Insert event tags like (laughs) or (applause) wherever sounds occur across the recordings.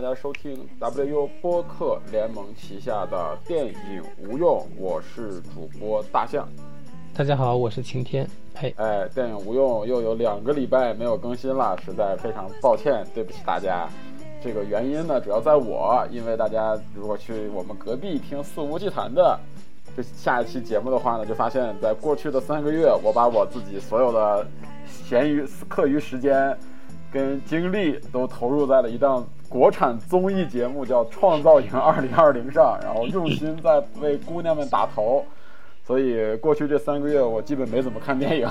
大家收听 WU 播客联盟旗下的电影无用，我是主播大象。大家好，我是晴天。嘿，哎，电影无用又有两个礼拜没有更新了，实在非常抱歉，对不起大家。这个原因呢，主要在我，因为大家如果去我们隔壁听肆无忌惮的这下一期节目的话呢，就发现，在过去的三个月，我把我自己所有的闲余课余时间。跟精力都投入在了一档国产综艺节目叫《创造营二零二零》上，然后 (laughs) 用心在为姑娘们打头，所以过去这三个月我基本没怎么看电影，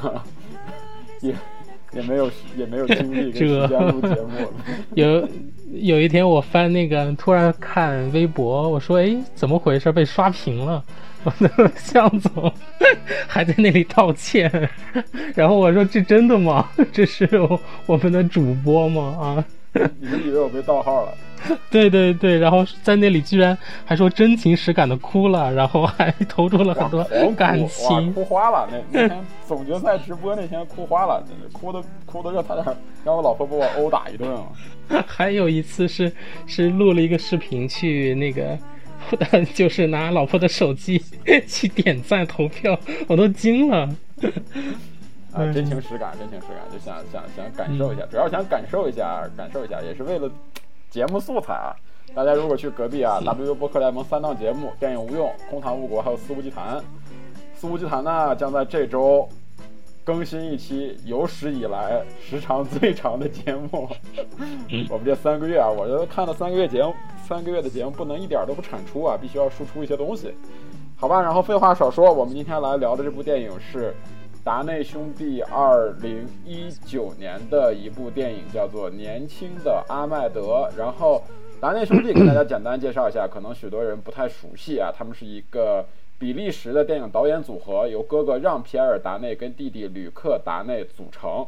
也 (laughs) 也没有也没有精力跟时间录节目。有 (laughs) 有一天我翻那个，突然看微博，我说：“哎，怎么回事？被刷屏了。”向总还在那里道歉，然后我说：“这真的吗？这是我们的主播吗？”啊，(laughs) 你们以为我被盗号了？(laughs) 对对对，然后在那里居然还说真情实感的哭了，然后还投入了很多感情，哭花了。那那天总决赛直播那天哭花了，哭的哭的让差点让我老婆把我殴打一顿啊。(laughs) 还有一次是是录了一个视频去那个。就是拿老婆的手机去点赞投票，我都惊了。啊，真情实感，真情实感，就想想想感受一下，主要想感受一下，感受一下，也是为了节目素材啊。大家如果去隔壁啊，W 播客联盟三档节目《电影无用》《空谈误国》还有《肆无忌谈》，《肆无忌谈》呢将在这周更新一期有史以来时长最长的节目。(laughs) 我们这三个月啊，我觉得看了三个月节目。三个月的节目不能一点都不产出啊，必须要输出一些东西，好吧？然后废话少说，我们今天来聊的这部电影是达内兄弟二零一九年的一部电影，叫做《年轻的阿麦德》。然后达内兄弟给大家简单介绍一下，可能许多人不太熟悉啊，他们是一个比利时的电影导演组合，由哥哥让·皮埃尔·达内跟弟弟吕克·达内组成。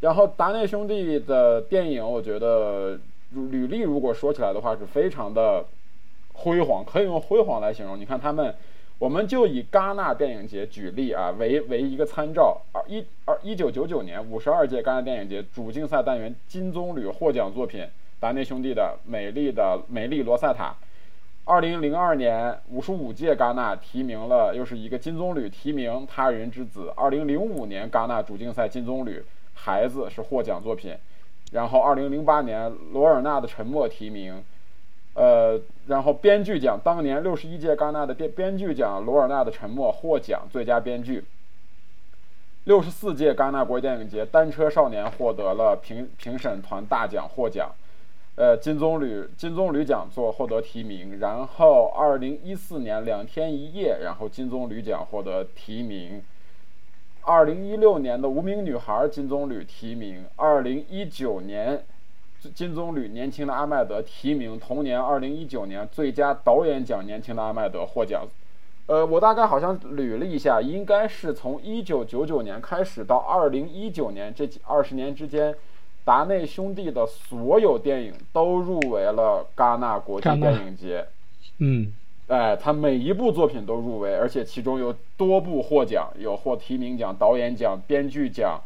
然后达内兄弟的电影，我觉得。履历如果说起来的话，是非常的辉煌，可以用辉煌来形容。你看他们，我们就以戛纳电影节举例啊，为为一个参照。二一二一九九九年五十二届戛纳电影节主竞赛单元金棕榈获奖作品，达内兄弟的《美丽的美丽罗塞塔》。二零零二年五十五届戛纳提名了，又是一个金棕榈提名《他人之子》。二零零五年戛纳主竞赛金棕榈《孩子》是获奖作品。然后，二零零八年罗尔纳的《沉默》提名，呃，然后编剧奖当年六十一届戛纳的编编剧奖，罗尔纳的《沉默》获奖最佳编剧。六十四届戛纳国际电影节《单车少年》获得了评评审团大奖获奖，呃，金棕榈金棕榈奖座获得提名。然后，二零一四年两天一夜，然后金棕榈奖获得提名。二零一六年的《无名女孩》金棕榈提名，二零一九年金棕榈年轻的阿麦德提名，同年二零一九年最佳导演奖年轻的阿麦德获奖。呃，我大概好像捋了一下，应该是从一九九九年开始到二零一九年这几二十年之间，达内兄弟的所有电影都入围了戛纳国际电影节。嗯。哎，他每一部作品都入围，而且其中有多部获奖，有获提名奖、导演奖、编剧奖，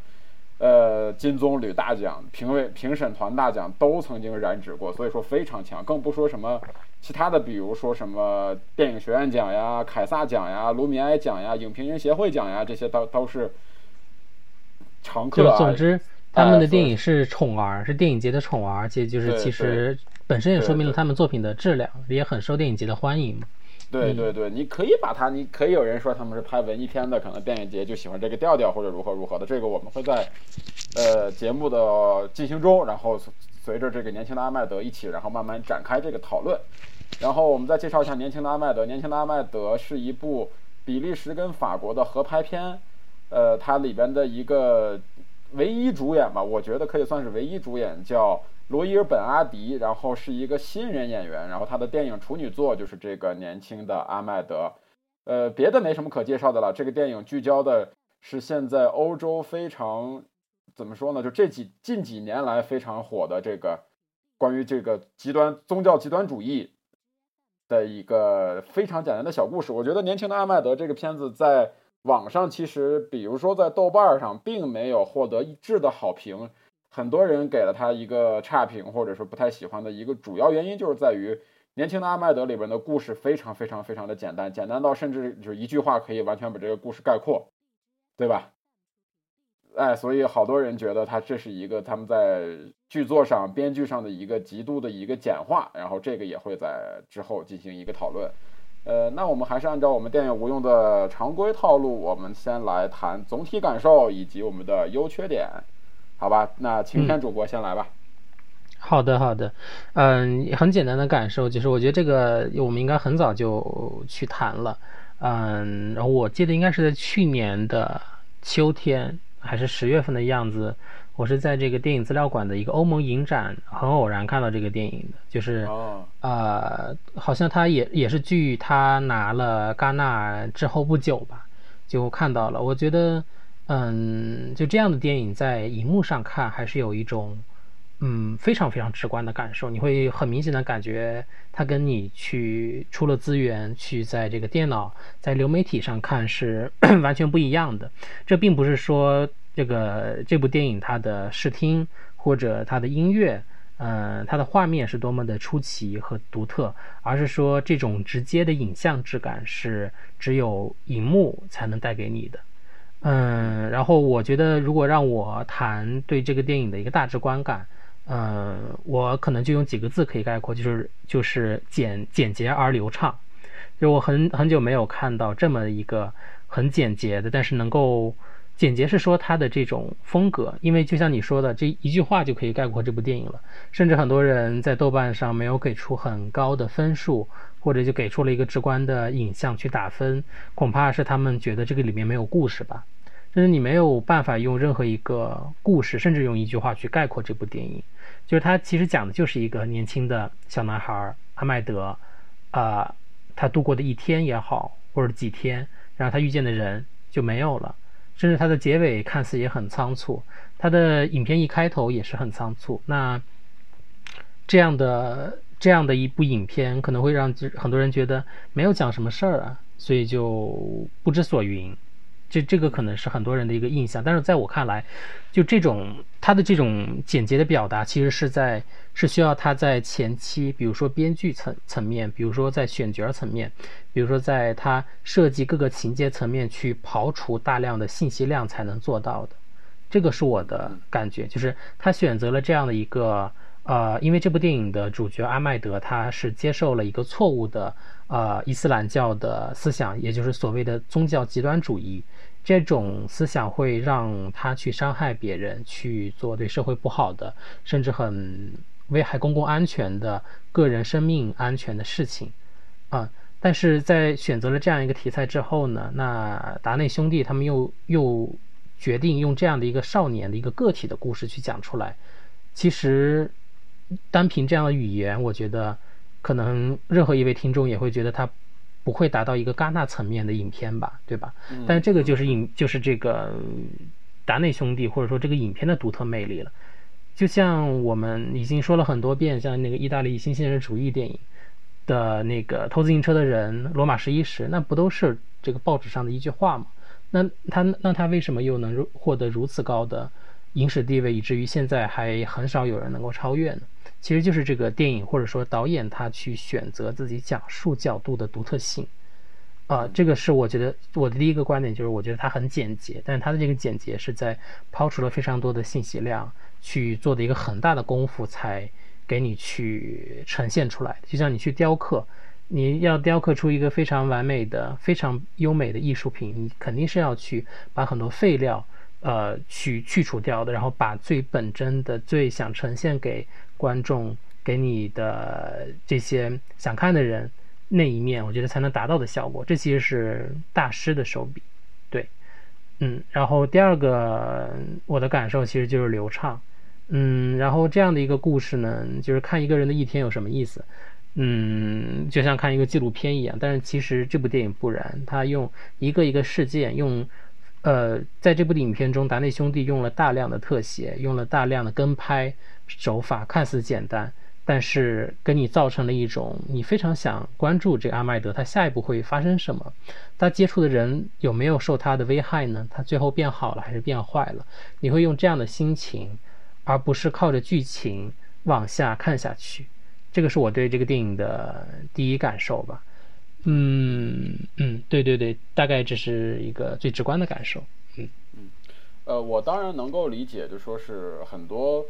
呃，金棕榈大奖、评委评审团大奖都曾经染指过，所以说非常强。更不说什么其他的，比如说什么电影学院奖呀、凯撒奖呀、卢米埃奖呀、影评人协会奖呀，这些都都是常客。总之，他们的电影是宠儿，是电影节的宠儿，而且就是其实。本身也说明了他们作品的质量，也很受电影节的欢迎嘛。对对对，你可以把它，你可以有人说他们是拍文艺片的，可能电影节就喜欢这个调调或者如何如何的。这个我们会在呃节目的进行中，然后随着这个年轻的阿麦德一起，然后慢慢展开这个讨论。然后我们再介绍一下年轻的阿麦德。年轻的阿麦德是一部比利时跟法国的合拍片，呃，它里边的一个唯一主演吧，我觉得可以算是唯一主演，叫。罗伊尔·本·阿迪，然后是一个新人演员，然后他的电影处女作就是这个年轻的阿麦德，呃，别的没什么可介绍的了。这个电影聚焦的是现在欧洲非常怎么说呢？就这几近几年来非常火的这个关于这个极端宗教极端主义的一个非常简单的小故事。我觉得年轻的阿麦德这个片子在网上其实，比如说在豆瓣上，并没有获得一致的好评。很多人给了他一个差评，或者说不太喜欢的一个主要原因，就是在于年轻的阿麦德里边的故事非常非常非常的简单，简单到甚至就一句话可以完全把这个故事概括，对吧？哎，所以好多人觉得他这是一个他们在剧作上、编剧上的一个极度的一个简化，然后这个也会在之后进行一个讨论。呃，那我们还是按照我们电影无用的常规套路，我们先来谈总体感受以及我们的优缺点，好吧？那晴天主播先来吧。好的，好的。嗯，很简单的感受就是，我觉得这个我们应该很早就去谈了。嗯，然后我记得应该是在去年的秋天。还是十月份的样子，我是在这个电影资料馆的一个欧盟影展，很偶然看到这个电影的，就是呃，好像他也也是据他拿了戛纳之后不久吧，就看到了。我觉得，嗯，就这样的电影在荧幕上看，还是有一种。嗯，非常非常直观的感受，你会很明显的感觉，它跟你去出了资源去在这个电脑在流媒体上看是 (clears throat) 完全不一样的。这并不是说这个这部电影它的视听或者它的音乐，嗯，它的画面是多么的出奇和独特，而是说这种直接的影像质感是只有荧幕才能带给你的。嗯，然后我觉得如果让我谈对这个电影的一个大致观感。呃，我可能就用几个字可以概括，就是就是简简洁而流畅。就我很很久没有看到这么一个很简洁的，但是能够简洁是说它的这种风格，因为就像你说的，这一句话就可以概括这部电影了。甚至很多人在豆瓣上没有给出很高的分数，或者就给出了一个直观的影像去打分，恐怕是他们觉得这个里面没有故事吧。就是你没有办法用任何一个故事，甚至用一句话去概括这部电影。就是他其实讲的就是一个年轻的小男孩阿麦德，啊，他度过的一天也好，或者几天，然后他遇见的人就没有了，甚至他的结尾看似也很仓促，他的影片一开头也是很仓促。那这样的这样的一部影片可能会让很多人觉得没有讲什么事儿啊，所以就不知所云。这这个可能是很多人的一个印象，但是在我看来，就这种他的这种简洁的表达，其实是在是需要他在前期，比如说编剧层层面，比如说在选角层面，比如说在他设计各个情节层面去刨除大量的信息量才能做到的。这个是我的感觉，就是他选择了这样的一个呃，因为这部电影的主角阿麦德他是接受了一个错误的呃伊斯兰教的思想，也就是所谓的宗教极端主义。这种思想会让他去伤害别人，去做对社会不好的，甚至很危害公共安全的个人生命安全的事情，啊！但是在选择了这样一个题材之后呢，那达内兄弟他们又又决定用这样的一个少年的一个个体的故事去讲出来。其实单凭这样的语言，我觉得可能任何一位听众也会觉得他。不会达到一个戛纳层面的影片吧，对吧？但是这个就是影，就是这个达内兄弟或者说这个影片的独特魅力了。就像我们已经说了很多遍，像那个意大利新现实主义电影的那个偷自行车的人，罗马十一时，那不都是这个报纸上的一句话吗？那他那他为什么又能获得如此高的影史地位，以至于现在还很少有人能够超越呢？其实就是这个电影或者说导演他去选择自己讲述角度的独特性，啊，这个是我觉得我的第一个观点，就是我觉得它很简洁，但是它的这个简洁是在抛出了非常多的信息量去做的一个很大的功夫才给你去呈现出来。就像你去雕刻，你要雕刻出一个非常完美的、非常优美的艺术品，你肯定是要去把很多废料。呃，去去除掉的，然后把最本真的、最想呈现给观众、给你的这些想看的人那一面，我觉得才能达到的效果。这其实是大师的手笔，对，嗯。然后第二个，我的感受其实就是流畅，嗯。然后这样的一个故事呢，就是看一个人的一天有什么意思，嗯，就像看一个纪录片一样。但是其实这部电影不然，他用一个一个事件用。呃，在这部影片中，达内兄弟用了大量的特写，用了大量的跟拍手法，看似简单，但是给你造成了一种你非常想关注这个阿麦德，他下一步会发生什么？他接触的人有没有受他的危害呢？他最后变好了还是变坏了？你会用这样的心情，而不是靠着剧情往下看下去。这个是我对这个电影的第一感受吧。嗯嗯，对对对，大概这是一个最直观的感受。嗯嗯，呃，我当然能够理解，就说是很多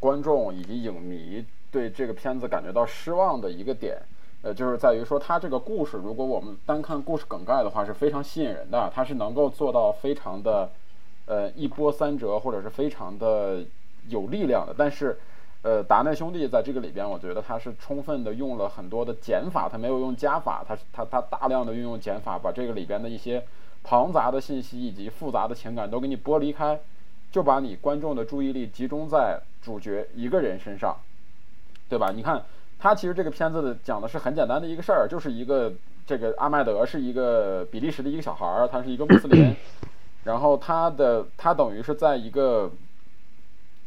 观众以及影迷对这个片子感觉到失望的一个点，呃，就是在于说它这个故事，如果我们单看故事梗概的话，是非常吸引人的，它是能够做到非常的呃一波三折，或者是非常的有力量的，但是。呃，达内兄弟在这个里边，我觉得他是充分的用了很多的减法，他没有用加法，他他他大量的运用减法，把这个里边的一些庞杂的信息以及复杂的情感都给你剥离开，就把你观众的注意力集中在主角一个人身上，对吧？你看，他其实这个片子的讲的是很简单的一个事儿，就是一个这个阿麦德是一个比利时的一个小孩儿，他是一个穆斯林，(coughs) 然后他的他等于是在一个。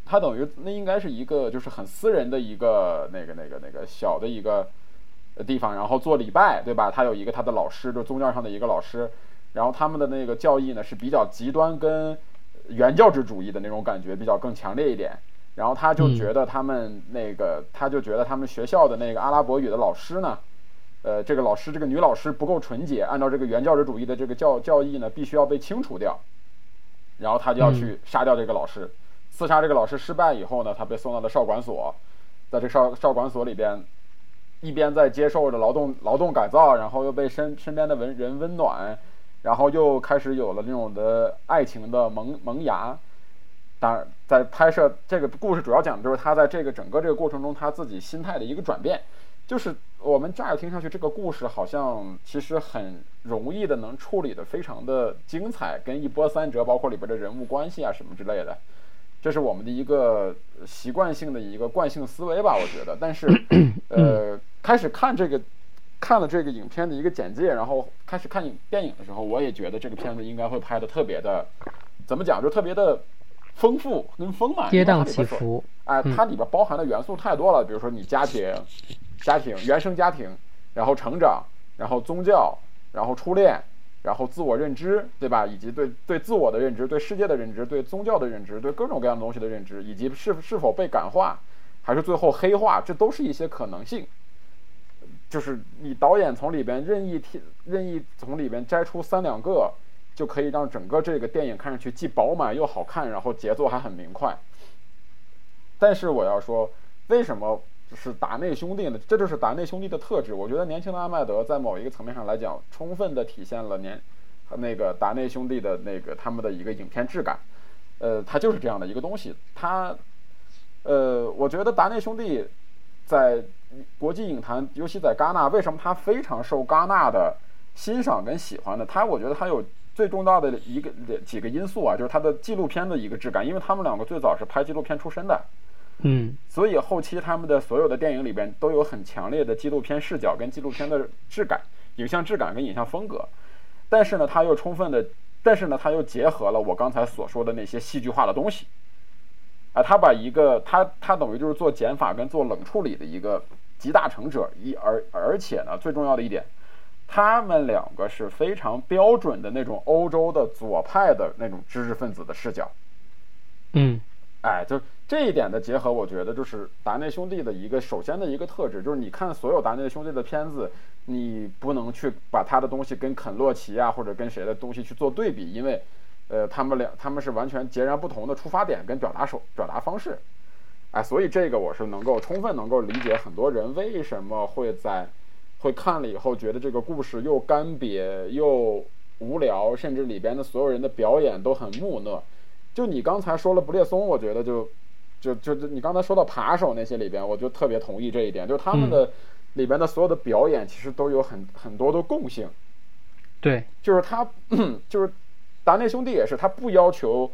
他等于那应该是一个就是很私人的一个那个那个那个小的一个地方，然后做礼拜，对吧？他有一个他的老师，就宗教上的一个老师，然后他们的那个教义呢是比较极端，跟原教旨主义的那种感觉比较更强烈一点。然后他就觉得他们那个，他就觉得他们学校的那个阿拉伯语的老师呢，呃，这个老师这个女老师不够纯洁，按照这个原教旨主义的这个教教义呢，必须要被清除掉。然后他就要去杀掉这个老师。刺杀这个老师失败以后呢，他被送到了少管所，在这少少管所里边，一边在接受着劳动劳动改造，然后又被身身边的文人温暖，然后又开始有了那种的爱情的萌萌芽。当然，在拍摄这个故事主要讲的就是他在这个整个这个过程中他自己心态的一个转变。就是我们乍一听上去这个故事好像其实很容易的能处理的非常的精彩，跟一波三折，包括里边的人物关系啊什么之类的。这是我们的一个习惯性的一个惯性思维吧，我觉得。但是，(clears throat) 呃，开始看这个，看了这个影片的一个简介，然后开始看影电影的时候，我也觉得这个片子应该会拍的特别的，怎么讲，就特别的丰富跟丰满。跌宕起伏。哎，它里边包含的元素太多了，比如说你家庭、家庭、原生家庭，然后成长，然后宗教，然后初恋。然后自我认知，对吧？以及对对自我的认知、对世界的认知、对宗教的认知、对各种各样的东西的认知，以及是是否被感化，还是最后黑化，这都是一些可能性。就是你导演从里边任意替任意从里边摘出三两个，就可以让整个这个电影看上去既饱满又好看，然后节奏还很明快。但是我要说，为什么？是达内兄弟呢，这就是达内兄弟的特质。我觉得年轻的阿麦德在某一个层面上来讲，充分的体现了年那个达内兄弟的那个他们的一个影片质感。呃，他就是这样的一个东西。他，呃，我觉得达内兄弟在国际影坛，尤其在戛纳，为什么他非常受戛纳的欣赏跟喜欢呢？他，我觉得他有最重要的一个几个因素啊，就是他的纪录片的一个质感，因为他们两个最早是拍纪录片出身的。嗯，所以后期他们的所有的电影里边都有很强烈的纪录片视角跟纪录片的质感、影像质感跟影像风格，但是呢，他又充分的，但是呢，他又结合了我刚才所说的那些戏剧化的东西，啊，他把一个他他等于就是做减法跟做冷处理的一个集大成者，一而而且呢，最重要的一点，他们两个是非常标准的那种欧洲的左派的那种知识分子的视角，嗯。哎，就这一点的结合，我觉得就是达内兄弟的一个首先的一个特质，就是你看所有达内兄弟的片子，你不能去把他的东西跟肯洛奇啊或者跟谁的东西去做对比，因为，呃，他们俩他们是完全截然不同的出发点跟表达手表达方式，哎，所以这个我是能够充分能够理解很多人为什么会在会看了以后觉得这个故事又干瘪又无聊，甚至里边的所有人的表演都很木讷。就你刚才说了不列松，我觉得就，就就就你刚才说到扒手那些里边，我就特别同意这一点，就是他们的里边的所有的表演其实都有很很多的共性。对，就是他，(clears throat) 就是达内兄弟也是，他不要求。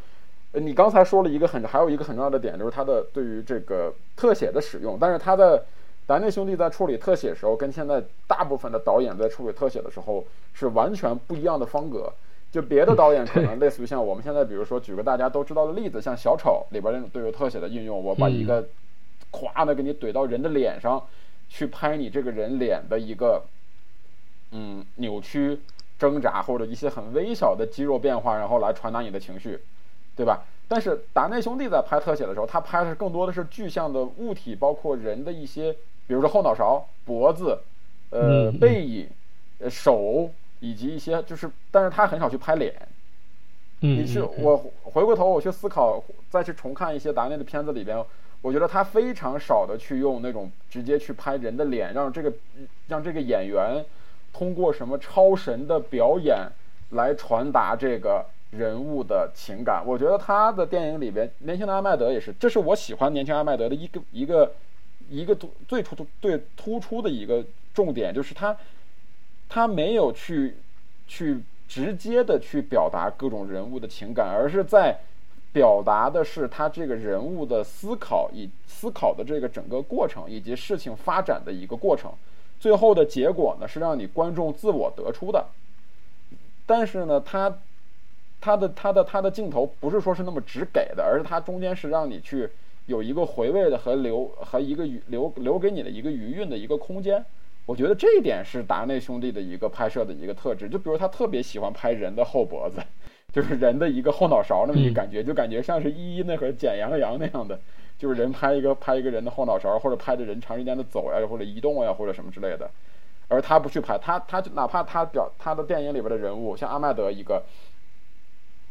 你刚才说了一个很，还有一个很重要的点，就是他的对于这个特写的使用，但是他在达内兄弟在处理特写时候，跟现在大部分的导演在处理特写的时候是完全不一样的风格。就别的导演可能类似于像我们现在，比如说举个大家都知道的例子，像小丑里边那种对于特写的应用，我把一个咵的给你怼到人的脸上，去拍你这个人脸的一个嗯扭曲、挣扎或者一些很微小的肌肉变化，然后来传达你的情绪，对吧？但是达内兄弟在拍特写的时候，他拍的更多的是具象的物体，包括人的一些，比如说后脑勺、脖子、呃背影、呃手，以及一些就是，但是他很少去拍脸。你去我回过头我去思考，再去重看一些达内的片子里边，我觉得他非常少的去用那种直接去拍人的脸，让这个让这个演员通过什么超神的表演来传达这个。人物的情感，我觉得他的电影里边，年轻的阿麦德也是，这是我喜欢年轻阿麦德的一个一个一个最突出最突出的一个重点，就是他他没有去去直接的去表达各种人物的情感，而是在表达的是他这个人物的思考以思考的这个整个过程以及事情发展的一个过程，最后的结果呢是让你观众自我得出的，但是呢他。他的他的他的镜头不是说是那么直给的，而是他中间是让你去有一个回味的和留和一个余留留给你的一个余韵的一个空间。我觉得这一点是达内兄弟的一个拍摄的一个特质。就比如他特别喜欢拍人的后脖子，就是人的一个后脑勺那么一感觉，就感觉像是一一那会儿剪羊羊那样的，就是人拍一个拍一个人的后脑勺，或者拍着人长时间的走呀，或者移动呀，或者什么之类的。而他不去拍，他他哪怕他表他的电影里边的人物，像阿麦德一个。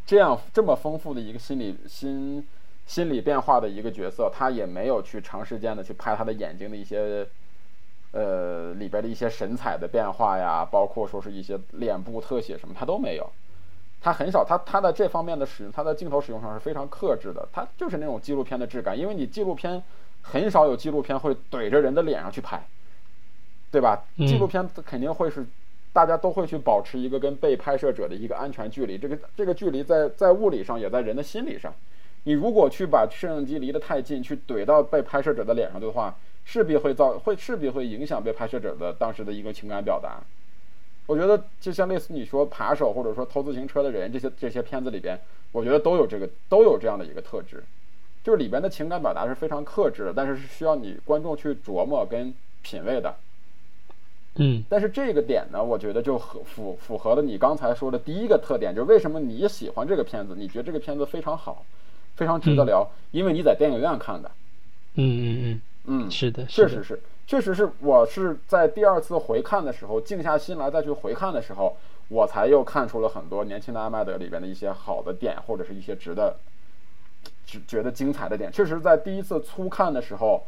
这样这么丰富的一个心理心心理变化的一个角色，他也没有去长时间的去拍他的眼睛的一些，呃里边的一些神采的变化呀，包括说是一些脸部特写什么，他都没有。他很少，他他在这方面的使用，他的镜头使用上是非常克制的。他就是那种纪录片的质感，因为你纪录片很少有纪录片会怼着人的脸上去拍，对吧？纪录片肯定会是。大家都会去保持一个跟被拍摄者的一个安全距离，这个这个距离在在物理上也在人的心理上。你如果去把摄像机离得太近，去怼到被拍摄者的脸上的话，势必会造会势必会影响被拍摄者的当时的一个情感表达。我觉得就像类似你说扒手或者说偷自行车的人这些这些片子里边，我觉得都有这个都有这样的一个特质，就是里边的情感表达是非常克制的，但是是需要你观众去琢磨跟品味的。嗯，但是这个点呢，我觉得就合符符合了你刚才说的第一个特点，就是为什么你喜欢这个片子，你觉得这个片子非常好，非常值得聊，因为你在电影院看的。嗯嗯嗯嗯，是的，确实是，确实是我是在第二次回看的时候，静下心来再去回看的时候，我才又看出了很多年轻的阿麦德里边的一些好的点，或者是一些值得，觉觉得精彩的点。确实，在第一次粗看的时候。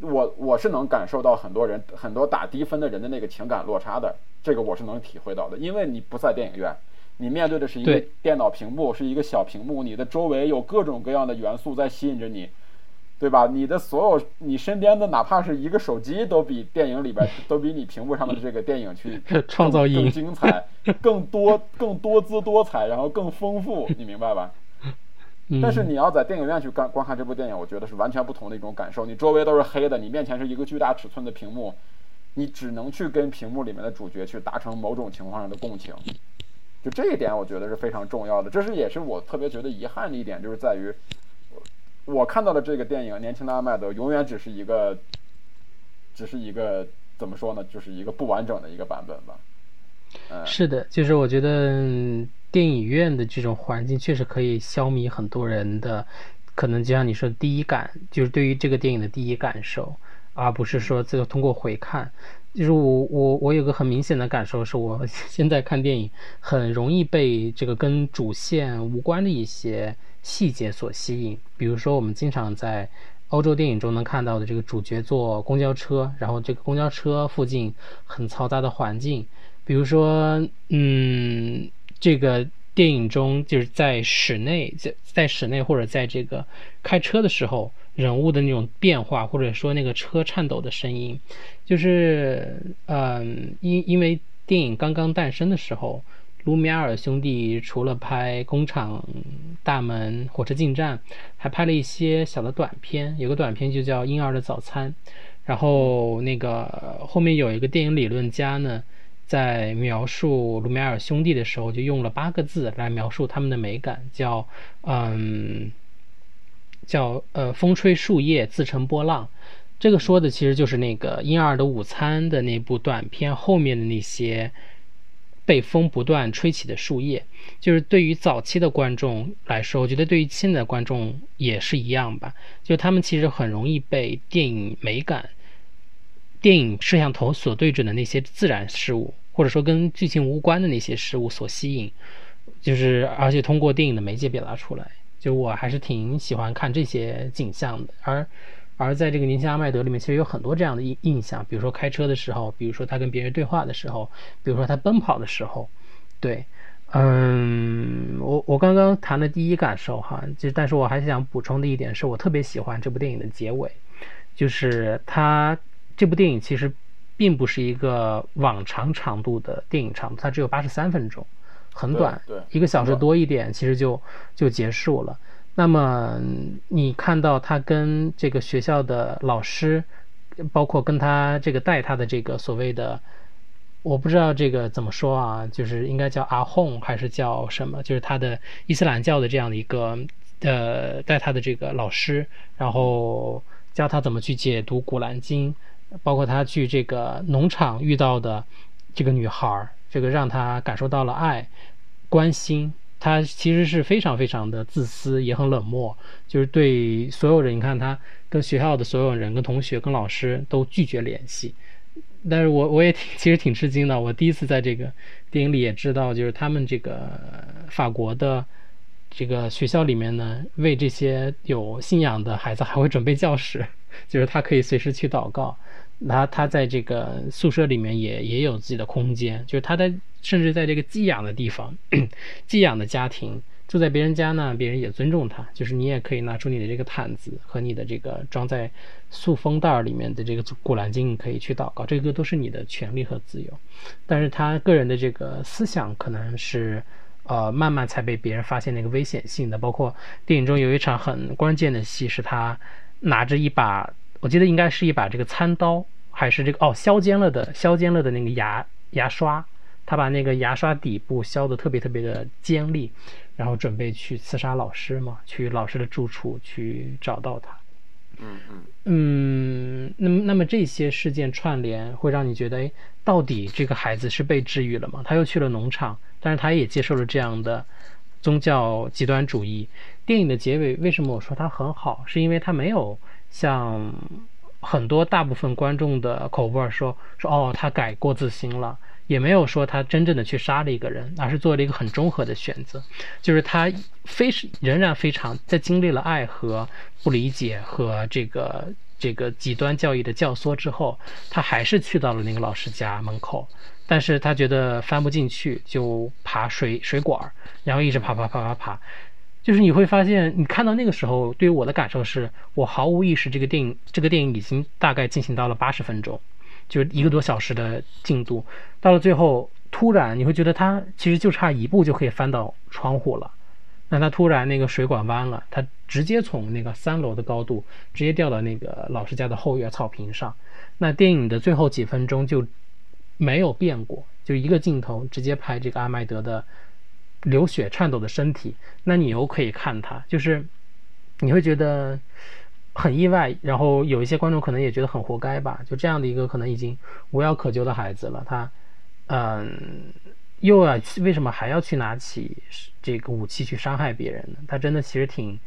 我我是能感受到很多人很多打低分的人的那个情感落差的，这个我是能体会到的。因为你不在电影院，你面对的是一个电脑屏幕，是一个小屏幕，你的周围有各种各样的元素在吸引着你，对吧？你的所有你身边的哪怕是一个手机，都比电影里边都比你屏幕上的这个电影去 (laughs) 创造更精彩、更多、更多姿多彩，然后更丰富，你明白吧？但是你要在电影院去观观看这部电影，我觉得是完全不同的一种感受。你周围都是黑的，你面前是一个巨大尺寸的屏幕，你只能去跟屏幕里面的主角去达成某种情况上的共情。就这一点，我觉得是非常重要的。这是也是我特别觉得遗憾的一点，就是在于我看到的这个电影《年轻的阿麦德》永远只是一个，只是一个怎么说呢？就是一个不完整的一个版本吧。是的，就是我觉得。电影院的这种环境确实可以消弭很多人的可能，就像你说的第一感，就是对于这个电影的第一感受，而不是说这个通过回看。就是我我我有个很明显的感受，是我 (laughs) 现在看电影很容易被这个跟主线无关的一些细节所吸引。比如说，我们经常在欧洲电影中能看到的这个主角坐公交车，然后这个公交车附近很嘈杂的环境，比如说，嗯。这个电影中，就是在室内，在在室内或者在这个开车的时候，人物的那种变化，或者说那个车颤抖的声音，就是嗯，因因为电影刚刚诞生的时候，卢米埃尔兄弟除了拍《工厂大门》《火车进站》，还拍了一些小的短片，有个短片就叫《婴儿的早餐》，然后那个后面有一个电影理论家呢。在描述卢米埃尔兄弟的时候，就用了八个字来描述他们的美感，叫嗯，叫呃，风吹树叶自成波浪。这个说的其实就是那个《婴儿的午餐》的那部短片后面的那些被风不断吹起的树叶。就是对于早期的观众来说，我觉得对于现在的观众也是一样吧。就他们其实很容易被电影美感、电影摄像头所对准的那些自然事物，或者说跟剧情无关的那些事物所吸引。就是而且通过电影的媒介表达出来，就我还是挺喜欢看这些景象的。而而在这个年轻阿麦德里面，其实有很多这样的印印象，比如说开车的时候，比如说他跟别人对话的时候，比如说他奔跑的时候，对，嗯，我我刚刚谈的第一感受哈，就但是我还想补充的一点是，我特别喜欢这部电影的结尾，就是它这部电影其实并不是一个往常长度的电影长度，它只有八十三分钟，很短，对，一个小时多一点，其实就就结束了。那么你看到他跟这个学校的老师，包括跟他这个带他的这个所谓的，我不知道这个怎么说啊，就是应该叫阿訇还是叫什么？就是他的伊斯兰教的这样的一个呃带他的这个老师，然后教他怎么去解读古兰经，包括他去这个农场遇到的这个女孩，这个让他感受到了爱、关心。他其实是非常非常的自私，也很冷漠，就是对所有人，你看他跟学校的所有人、跟同学、跟老师都拒绝联系。但是我我也其实挺吃惊的，我第一次在这个电影里也知道，就是他们这个法国的这个学校里面呢，为这些有信仰的孩子还会准备教室，(laughs) 就是他可以随时去祷告。他他在这个宿舍里面也也有自己的空间，就是他在甚至在这个寄养的地方，(clears throat) 寄养的家庭住在别人家呢，别人也尊重他，就是你也可以拿出你的这个毯子和你的这个装在塑封袋里面的这个古兰经，可以去祷告，这个都是你的权利和自由。但是他个人的这个思想可能是呃慢慢才被别人发现那个危险性的，包括电影中有一场很关键的戏，是他拿着一把。我记得应该是一把这个餐刀，还是这个哦削尖了的削尖了的那个牙牙刷，他把那个牙刷底部削的特别特别的尖利，然后准备去刺杀老师嘛，去老师的住处去找到他。嗯嗯嗯，那么那么这些事件串联会让你觉得，哎，到底这个孩子是被治愈了吗？他又去了农场，但是他也接受了这样的宗教极端主义。电影的结尾为什么我说它很好？是因为它没有。像很多大部分观众的口味说说哦，他改过自新了，也没有说他真正的去杀了一个人，而是做了一个很中和的选择，就是他非是仍然非常在经历了爱和不理解和这个这个极端教义的教唆之后，他还是去到了那个老师家门口，但是他觉得翻不进去，就爬水水管，然后一直爬爬爬爬爬。就是你会发现，你看到那个时候，对于我的感受是，我毫无意识，这个电影，这个电影已经大概进行到了八十分钟，就是一个多小时的进度，到了最后，突然你会觉得他其实就差一步就可以翻到窗户了，那他突然那个水管弯了，他直接从那个三楼的高度直接掉到那个老师家的后院草坪上，那电影的最后几分钟就没有变过，就一个镜头直接拍这个阿麦德的。流血颤抖的身体，那你又可以看他，就是你会觉得很意外，然后有一些观众可能也觉得很活该吧，就这样的一个可能已经无药可救的孩子了，他嗯，又要为什么还要去拿起这个武器去伤害别人呢？他真的其实挺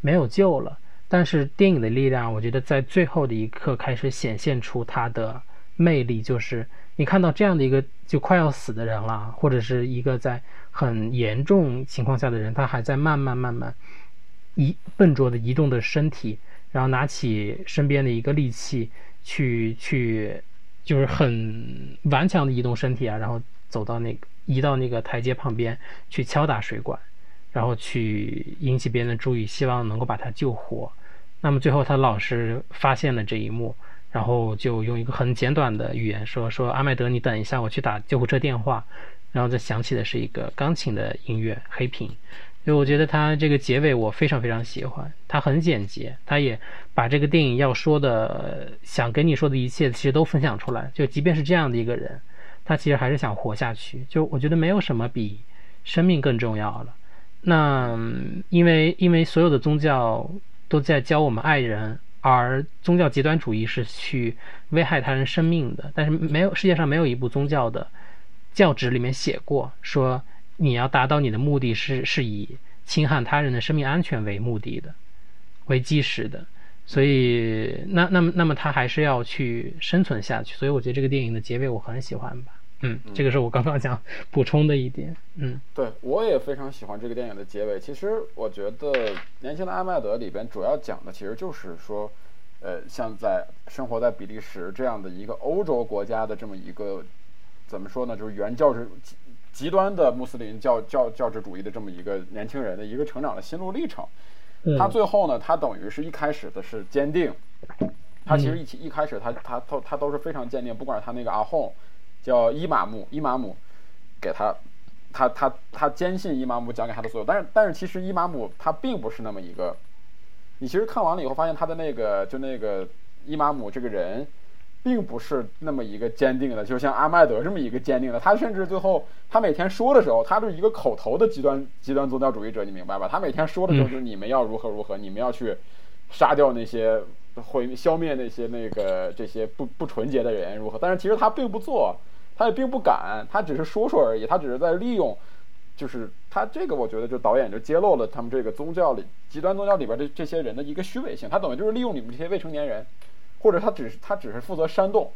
没有救了。但是电影的力量，我觉得在最后的一刻开始显现出它的魅力，就是你看到这样的一个就快要死的人了，或者是一个在。很严重情况下的人，他还在慢慢慢慢移笨拙的移动的身体，然后拿起身边的一个利器去去，就是很顽强的移动身体啊，然后走到那个移到那个台阶旁边去敲打水管，然后去引起别人的注意，希望能够把他救活。那么最后他老师发现了这一幕，然后就用一个很简短的语言说：“说阿麦德，你等一下，我去打救护车电话。”然后再响起的是一个钢琴的音乐，黑屏。所以我觉得他这个结尾我非常非常喜欢，他很简洁，他也把这个电影要说的、想跟你说的一切其实都分享出来。就即便是这样的一个人，他其实还是想活下去。就我觉得没有什么比生命更重要了。那因为因为所有的宗教都在教我们爱人，而宗教极端主义是去危害他人生命的。但是没有世界上没有一部宗教的。教旨里面写过，说你要达到你的目的是是以侵害他人的生命安全为目的的，为基石的。所以，那那么那么他还是要去生存下去。所以我觉得这个电影的结尾我很喜欢吧。嗯，这个是我刚刚想补充的一点。嗯，对我也非常喜欢这个电影的结尾。其实我觉得《年轻的阿麦德》里边主要讲的其实就是说，呃，像在生活在比利时这样的一个欧洲国家的这么一个怎么说呢，就是原教旨极极端的穆斯林教教教旨主义的这么一个年轻人的一个成长的心路历程。他最后呢，他等于是一开始的是坚定，他其实一起一开始他他他他都是非常坚定，不管是他那个阿訇，叫伊玛目伊玛目，给他，他他他坚信伊玛目讲给他的所有，但是但是其实伊玛目他并不是那么一个，你其实看完了以后发现他的那个就那个伊玛目这个人。并不是那么一个坚定的，就像阿麦德这么一个坚定的。他甚至最后，他每天说的时候，他是一个口头的极端极端宗教主义者，你明白吧？他每天说的时候就是你们要如何如何，你们要去杀掉那些毁消灭那些那个这些不不纯洁的人如何？但是其实他并不做，他也并不敢，他只是说说而已。他只是在利用，就是他这个，我觉得就导演就揭露了他们这个宗教里极端宗教里边的这些人的一个虚伪性。他等于就是利用你们这些未成年人。或者他只是他只是负责煽动，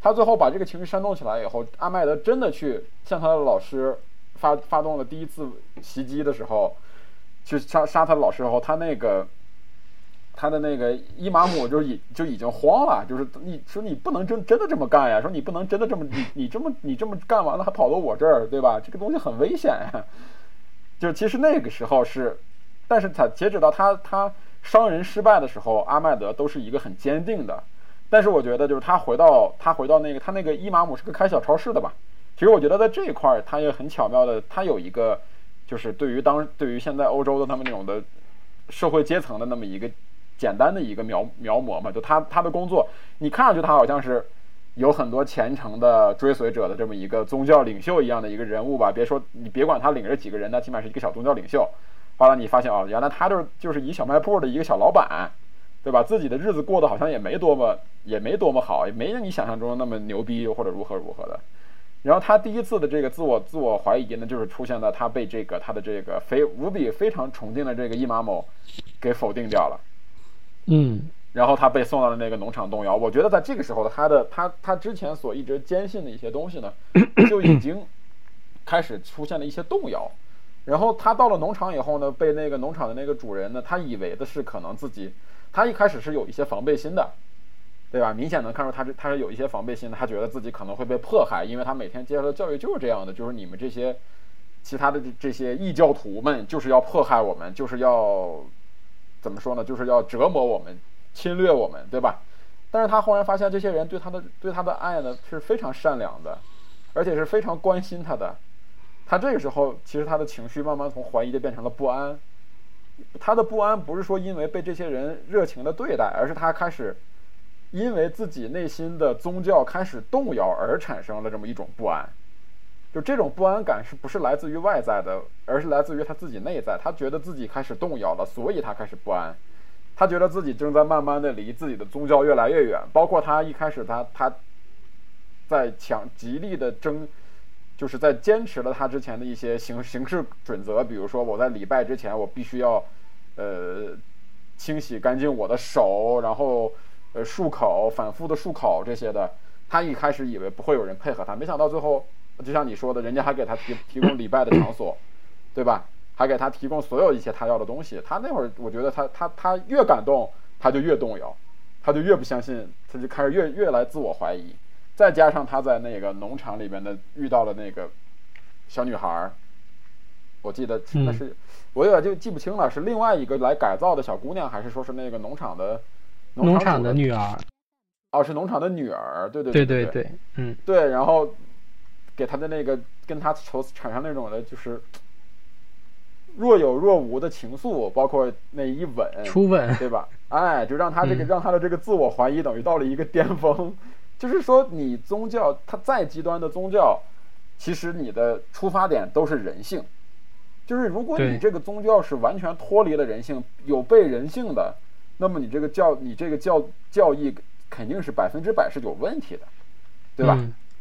他最后把这个情绪煽动起来以后，阿麦德真的去向他的老师发发动了第一次袭击的时候，去杀杀他的老师后，他那个他的那个伊玛姆就已就已经慌了，就是你说你不能真真的这么干呀，说你不能真的这么你你这么你这么干完了还跑到我这儿，对吧？这个东西很危险呀。就其实那个时候是，但是他截止到他他。伤人失败的时候，阿麦德都是一个很坚定的。但是我觉得，就是他回到他回到那个他那个伊玛姆是个开小超市的吧？其实我觉得在这一块儿，他也很巧妙的，他有一个就是对于当对于现在欧洲的他们那种的社会阶层的那么一个简单的一个描描摹嘛。就他他的工作，你看上去他好像是有很多虔诚的追随者的这么一个宗教领袖一样的一个人物吧？别说你别管他领着几个人，那起码是一个小宗教领袖。后来你发现哦，原来他就是就是一小卖铺的一个小老板，对吧？自己的日子过得好像也没多么也没多么好，也没你想象中那么牛逼或者如何如何的。然后他第一次的这个自我自我怀疑呢，就是出现在他被这个他的这个非无比非常崇敬的这个伊玛某给否定掉了。嗯，然后他被送到了那个农场动摇。我觉得在这个时候，他的他他之前所一直坚信的一些东西呢，(coughs) 就已经开始出现了一些动摇。然后他到了农场以后呢，被那个农场的那个主人呢，他以为的是可能自己，他一开始是有一些防备心的，对吧？明显能看出他是他是有一些防备心的，他觉得自己可能会被迫害，因为他每天接受的教育就是这样的，就是你们这些其他的这这些异教徒们就是要迫害我们，就是要怎么说呢？就是要折磨我们，侵略我们，对吧？但是他忽然发现，这些人对他的对他的爱呢是非常善良的，而且是非常关心他的。他这个时候，其实他的情绪慢慢从怀疑就变成了不安。他的不安不是说因为被这些人热情的对待，而是他开始因为自己内心的宗教开始动摇而产生了这么一种不安。就这种不安感是不是来自于外在的，而是来自于他自己内在。他觉得自己开始动摇了，所以他开始不安。他觉得自己正在慢慢的离自己的宗教越来越远。包括他一开始，他他在强极力的争。就是在坚持了他之前的一些行行事准则，比如说我在礼拜之前我必须要，呃，清洗干净我的手，然后呃漱口，反复的漱口这些的。他一开始以为不会有人配合他，没想到最后，就像你说的，人家还给他提提供礼拜的场所，(coughs) 对吧？还给他提供所有一些他要的东西。他那会儿，我觉得他他他越感动，他就越动摇，他就越不相信，他就开始越越来自我怀疑。再加上他在那个农场里边的遇到了那个小女孩儿，我记得那是我有点就记不清了，是另外一个来改造的小姑娘，还是说是那个农场的农场的女儿？哦，是农场的女儿，对对对对对，嗯，对，然后给他的那个跟他产产生那种的就是若有若无的情愫，包括那一吻，初吻，对吧？哎，就让他这个让他的这个自我怀疑等于到了一个巅峰。就是说，你宗教它再极端的宗教，其实你的出发点都是人性。就是如果你这个宗教是完全脱离了人性、有悖人性的，那么你这个教、你这个教教义肯定是百分之百是有问题的，对吧？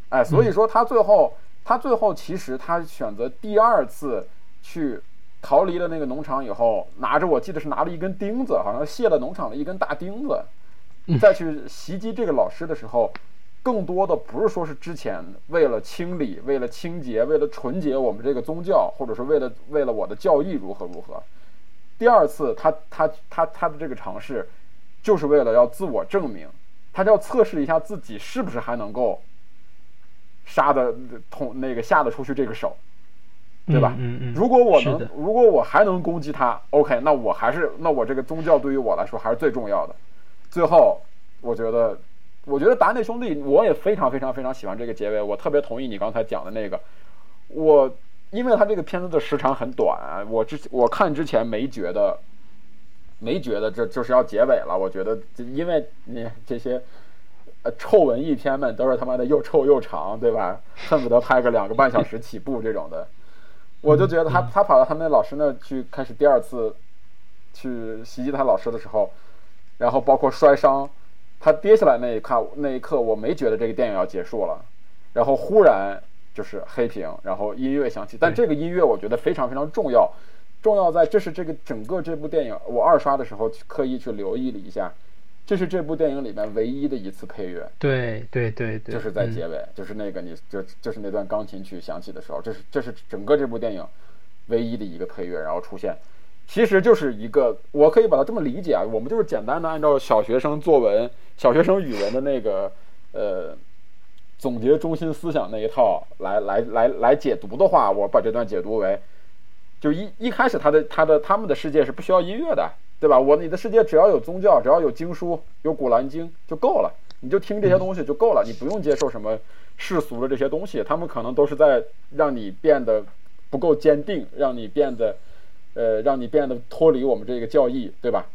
哎，所以说他最后他最后其实他选择第二次去逃离了那个农场以后，拿着我记得是拿了一根钉子，好像卸了农场的一根大钉子，再去袭击这个老师的时候，更多的不是说是之前为了清理、为了清洁、为了纯洁我们这个宗教，或者是为了为了我的教义如何如何。第二次他他他他的这个尝试，就是为了要自我证明，他要测试一下自己是不是还能够杀的捅那个下得出去这个手。对吧？嗯嗯。如果我能，如果我还能攻击他，OK，那我还是，那我这个宗教对于我来说还是最重要的。最后，我觉得，我觉得达内兄弟，我也非常非常非常喜欢这个结尾。我特别同意你刚才讲的那个。我因为他这个片子的时长很短，我之我看之前没觉得，没觉得这就是要结尾了。我觉得，因为你这些呃臭文艺片们都是他妈的又臭又长，对吧？恨不得拍个两个半小时起步这种的。我就觉得他他跑到他们老师那去开始第二次去袭击他老师的时候，然后包括摔伤，他跌下来那一刻那一刻我没觉得这个电影要结束了，然后忽然就是黑屏，然后音乐响起，但这个音乐我觉得非常非常重要，重要在这是这个整个这部电影我二刷的时候刻意去留意了一下。这是这部电影里面唯一的一次配乐，对对对对，就是在结尾，就是那个你就就是那段钢琴曲响起的时候，这是这是整个这部电影唯一的一个配乐，然后出现，其实就是一个，我可以把它这么理解啊，我们就是简单的按照小学生作文、小学生语文的那个呃总结中心思想那一套来来来来解读的话，我把这段解读为，就一一开始他的他的他们的世界是不需要音乐的。对吧？我你的世界只要有宗教，只要有经书，有古兰经就够了，你就听这些东西就够了，你不用接受什么世俗的这些东西，他们可能都是在让你变得不够坚定，让你变得，呃，让你变得脱离我们这个教义，对吧？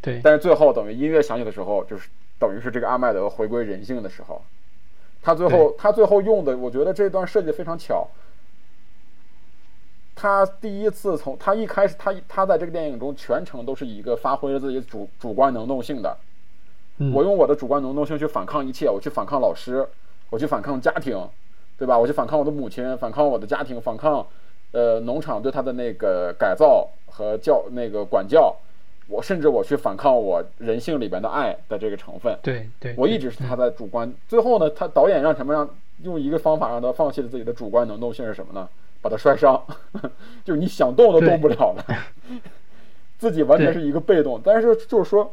对。但是最后等于音乐响起的时候，就是等于是这个阿麦德回归人性的时候，他最后他最后用的，我觉得这段设计非常巧。他第一次从他一开始，他他在这个电影中全程都是一个发挥了自己主主观能动性的。我用我的主观能动性去反抗一切，我去反抗老师，我去反抗家庭，对吧？我去反抗我的母亲，反抗我的家庭，反抗呃农场对他的那个改造和教那个管教。我甚至我去反抗我人性里边的爱的这个成分。对对，我一直是他在主观。最后呢，他导演让什么让用一个方法让他放弃了自己的主观能动性是什么呢？把他摔伤，(laughs) 就是你想动都动不了了，自己完全是一个被动。但是就是说，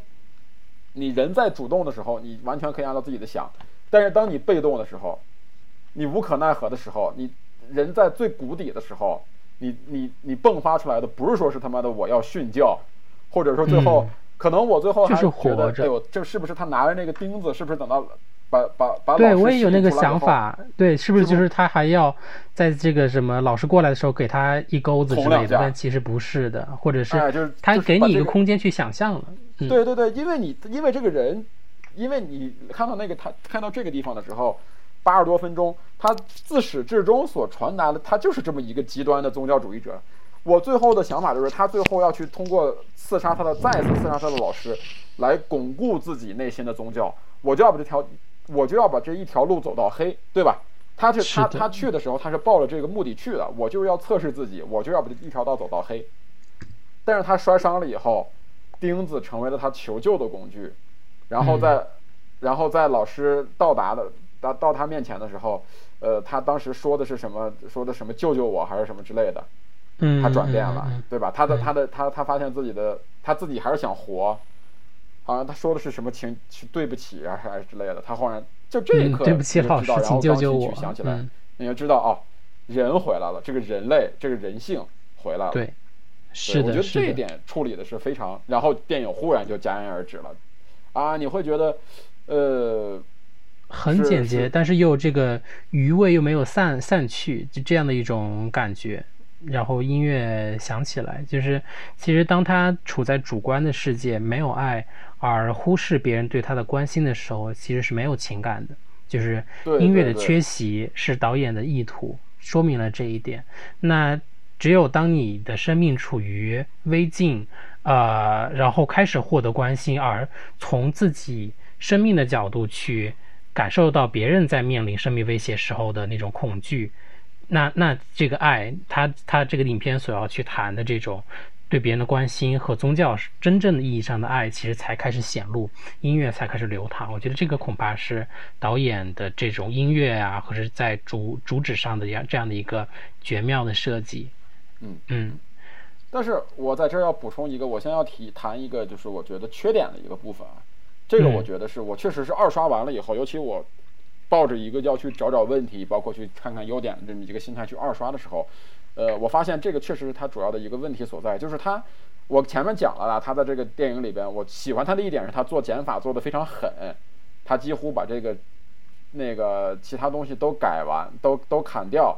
你人在主动的时候，你完全可以按照自己的想；但是当你被动的时候，你无可奈何的时候，你人在最谷底的时候，你你你迸发出来的不是说是他妈的我要训教，或者说最后可能我最后还觉得，哎呦，这是不是他拿着那个钉子，是不是等到？把把把对我也有那个想法，对，是不是就是他还要在这个什么老师过来的时候给他一钩子之类的？但其实不是的，或者是他给你一个空间去想象了。对对对，因为你因为这个人，因为你看到那个他看到这个地方的时候，八十多分钟，他自始至终所传达的，他就是这么一个极端的宗教主义者。我最后的想法就是，他最后要去通过刺杀他的再次刺杀他的老师，来巩固自己内心的宗教。我就要把这条。我就要把这一条路走到黑，对吧？他去他他去的时候，他是抱着这个目的去的。我就是要测试自己，我就要把这一条道走到黑。但是他摔伤了以后，钉子成为了他求救的工具。然后在，然后在老师到达的到到他面前的时候，呃，他当时说的是什么？说的什么？救救我，还是什么之类的？嗯，他转变了，对吧？他的他的他他发现自己的他自己还是想活。好像他说的是什么情，对不起啊，还是之类的。他忽然就这一刻，对不起，老师，请救救我。想起来，你就知道哦，人回来了，这个人类，这个人性回来了。对，是的，我觉得这一点处理的是非常。然后电影忽然就戛然而止了，啊，你会觉得，呃，很简洁，但是又这个余味又没有散散去，就这样的一种感觉。然后音乐响起来，就是其实当他处在主观的世界，没有爱。而忽视别人对他的关心的时候，其实是没有情感的。就是音乐的缺席是导演的意图，说明了这一点。那只有当你的生命处于危境，呃，然后开始获得关心，而从自己生命的角度去感受到别人在面临生命威胁时候的那种恐惧，那那这个爱，他他这个影片所要去谈的这种对别人的关心和宗教真正的意义上的爱，其实才开始显露，音乐才开始流淌。我觉得这个恐怕是导演的这种音乐啊，或者是在主主旨上的这样这样的一个绝妙的设计。嗯嗯。但是我在这儿要补充一个，我先要提谈一个，就是我觉得缺点的一个部分啊。这个我觉得是我确实是二刷完了以后，尤其我抱着一个要去找找问题，包括去看看优点的这么一个心态去二刷的时候，呃，我发现这个确实是它主要的一个问题所在，就是它，我前面讲了啦，他在这个电影里边，我喜欢他的一点是他做减法做的非常狠，他几乎把这个那个其他东西都改完，都都砍掉，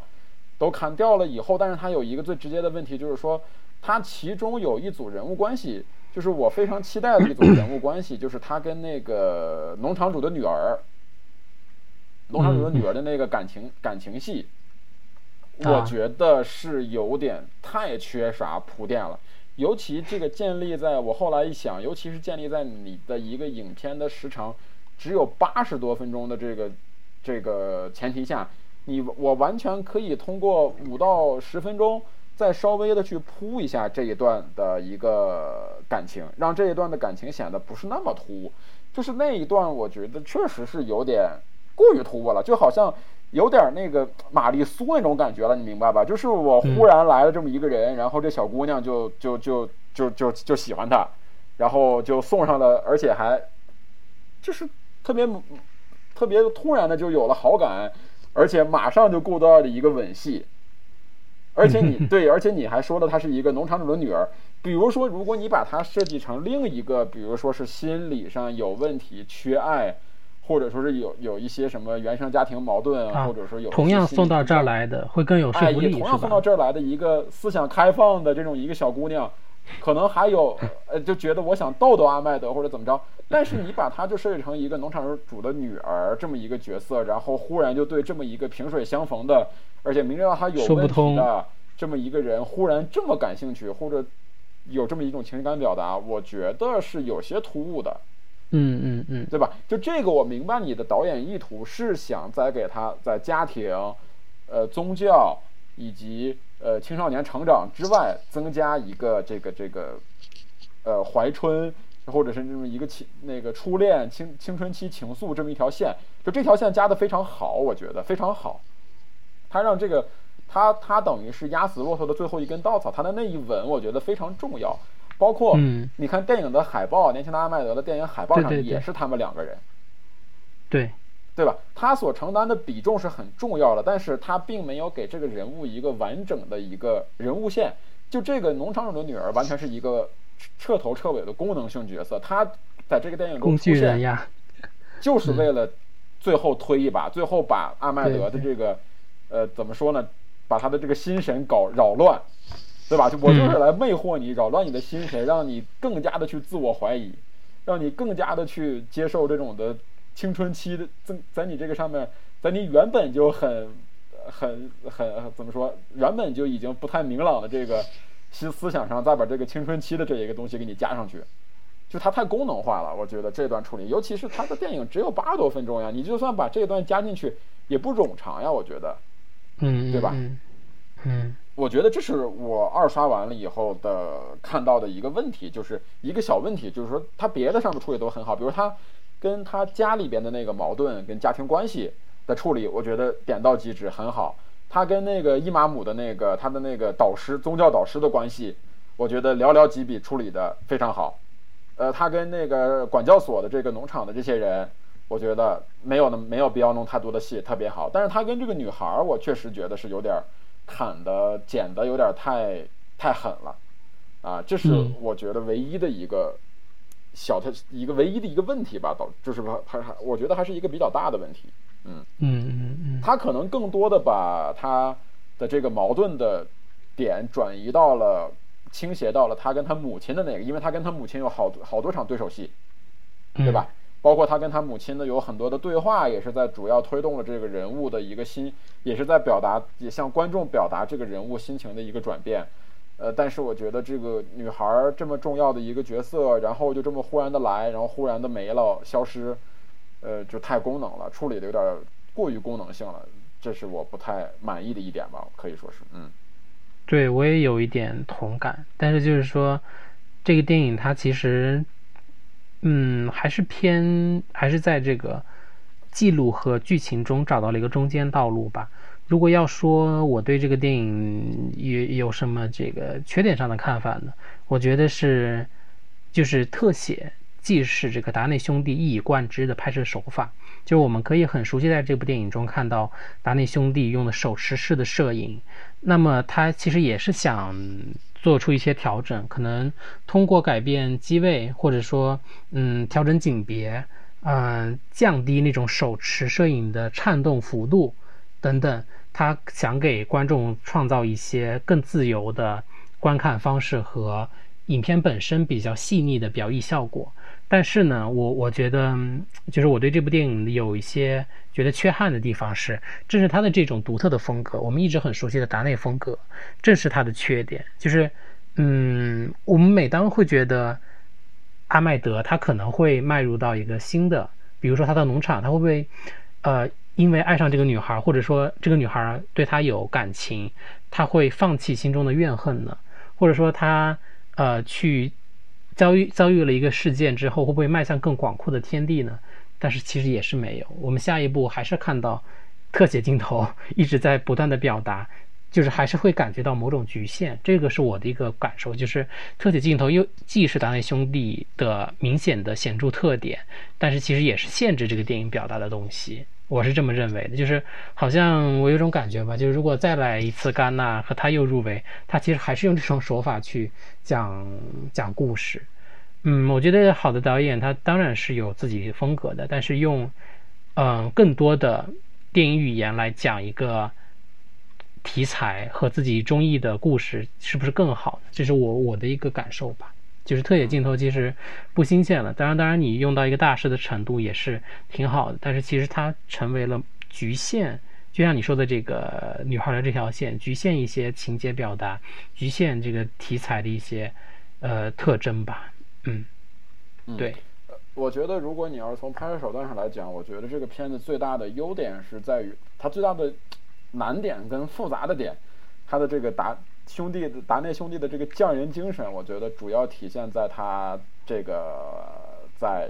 都砍掉了以后，但是他有一个最直接的问题就是说。他其中有一组人物关系，就是我非常期待的一组人物关系，就是他跟那个农场主的女儿，农场主的女儿的那个感情感情戏，我觉得是有点太缺乏铺垫了。尤其这个建立在我后来一想，尤其是建立在你的一个影片的时长只有八十多分钟的这个这个前提下，你我完全可以通过五到十分钟。再稍微的去铺一下这一段的一个感情，让这一段的感情显得不是那么突兀。就是那一段，我觉得确实是有点过于突兀了，就好像有点那个玛丽苏那种感觉了，你明白吧？就是我忽然来了这么一个人，然后这小姑娘就就就就就就喜欢他，然后就送上了，而且还就是特别特别突然的就有了好感，而且马上就过到了一个吻戏。而且你 (laughs) 对，而且你还说了她是一个农场主的女儿。比如说，如果你把她设计成另一个，比如说是心理上有问题、缺爱，或者说是有有一些什么原生家庭矛盾啊，或者说有同样送到这儿来的会更有说服力，同样送到这儿来的一个思想开放的这种一个小姑娘。可能还有，(laughs) 呃，就觉得我想逗逗阿麦德或者怎么着，但是你把她就设计成一个农场主的女儿这么一个角色，然后忽然就对这么一个萍水相逢的，而且明知道她有问题的这么一个人，忽然这么感兴趣，或者有这么一种情感表达，我觉得是有些突兀的。嗯嗯嗯，对吧？就这个我明白你的导演意图是想再给他在家庭、呃宗教以及。呃，青少年成长之外，增加一个这个这个，呃，怀春或者是这么一个情那个初恋青青春期情愫这么一条线，就这条线加的非常好，我觉得非常好。他让这个他他等于是压死骆驼的最后一根稻草，他的那一吻我觉得非常重要。包括你看电影的海报，年轻的阿麦德的电影海报上也是他们两个人。对。对吧？他所承担的比重是很重要的，但是他并没有给这个人物一个完整的一个人物线。就这个农场主的女儿，完全是一个彻头彻尾的功能性角色。她在这个电影中出现，就是为了最后推一把，最后把阿麦德的这个，呃，怎么说呢？把他的这个心神搞扰乱，对吧？就我就是来魅惑你，扰乱你的心神，让你更加的去自我怀疑，让你更加的去接受这种的。青春期的在在你这个上面，在你原本就很很很怎么说，原本就已经不太明朗的这个新思想上，再把这个青春期的这一个东西给你加上去，就它太功能化了。我觉得这段处理，尤其是它的电影只有八十多分钟呀，你就算把这段加进去，也不冗长呀。我觉得，嗯，对吧？嗯，我觉得这是我二刷完了以后的看到的一个问题，就是一个小问题，就是说他别的上面处理都很好，比如他。跟他家里边的那个矛盾跟家庭关系的处理，我觉得点到即止，很好。他跟那个伊玛姆的那个他的那个导师宗教导师的关系，我觉得寥寥几笔处理的非常好。呃，他跟那个管教所的这个农场的这些人，我觉得没有那没有必要弄太多的戏，特别好。但是他跟这个女孩，我确实觉得是有点砍的剪的有点太太狠了啊，这是我觉得唯一的一个。小他一个唯一的一个问题吧，导就是他他还我觉得还是一个比较大的问题，嗯嗯嗯嗯，他可能更多的把他的这个矛盾的点转移到了倾斜到了他跟他母亲的那个，因为他跟他母亲有好多好多场对手戏，对吧？包括他跟他母亲的有很多的对话，也是在主要推动了这个人物的一个心，也是在表达也向观众表达这个人物心情的一个转变。呃，但是我觉得这个女孩这么重要的一个角色，然后就这么忽然的来，然后忽然的没了，消失，呃，就太功能了，处理的有点过于功能性了。这是我不太满意的一点吧，可以说是，嗯，对我也有一点同感，但是就是说，这个电影它其实，嗯，还是偏还是在这个记录和剧情中找到了一个中间道路吧。如果要说我对这个电影有有什么这个缺点上的看法呢？我觉得是，就是特写既是这个达内兄弟一以贯之的拍摄手法，就是我们可以很熟悉在这部电影中看到达内兄弟用的手持式的摄影，那么他其实也是想做出一些调整，可能通过改变机位，或者说嗯调整景别，嗯降低那种手持摄影的颤动幅度。等等，他想给观众创造一些更自由的观看方式和影片本身比较细腻的表意效果。但是呢，我我觉得，就是我对这部电影有一些觉得缺憾的地方是，正是他的这种独特的风格，我们一直很熟悉的达内风格，正是他的缺点。就是，嗯，我们每当会觉得阿麦德他可能会迈入到一个新的，比如说他的农场，他会不会，呃。因为爱上这个女孩，或者说这个女孩对他有感情，他会放弃心中的怨恨呢？或者说他呃去遭遇遭遇了一个事件之后，会不会迈向更广阔的天地呢？但是其实也是没有。我们下一步还是看到特写镜头 (laughs) 一直在不断的表达，就是还是会感觉到某种局限。这个是我的一个感受，就是特写镜头又既是达内兄弟的明显的显著特点，但是其实也是限制这个电影表达的东西。我是这么认为的，就是好像我有种感觉吧，就是如果再来一次戛纳和他又入围，他其实还是用这种手法去讲讲故事。嗯，我觉得好的导演他当然是有自己风格的，但是用嗯更多的电影语言来讲一个题材和自己中意的故事，是不是更好？这是我我的一个感受吧。就是特写镜头其实不新鲜了，当然，当然你用到一个大师的程度也是挺好的，但是其实它成为了局限，就像你说的这个女孩的这条线，局限一些情节表达，局限这个题材的一些呃特征吧。嗯，对。我觉得如果你要是从拍摄手段上来讲，我觉得这个片子最大的优点是在于它最大的难点跟复杂的点，它的这个答。兄弟的达内兄弟的这个匠人精神，我觉得主要体现在他这个在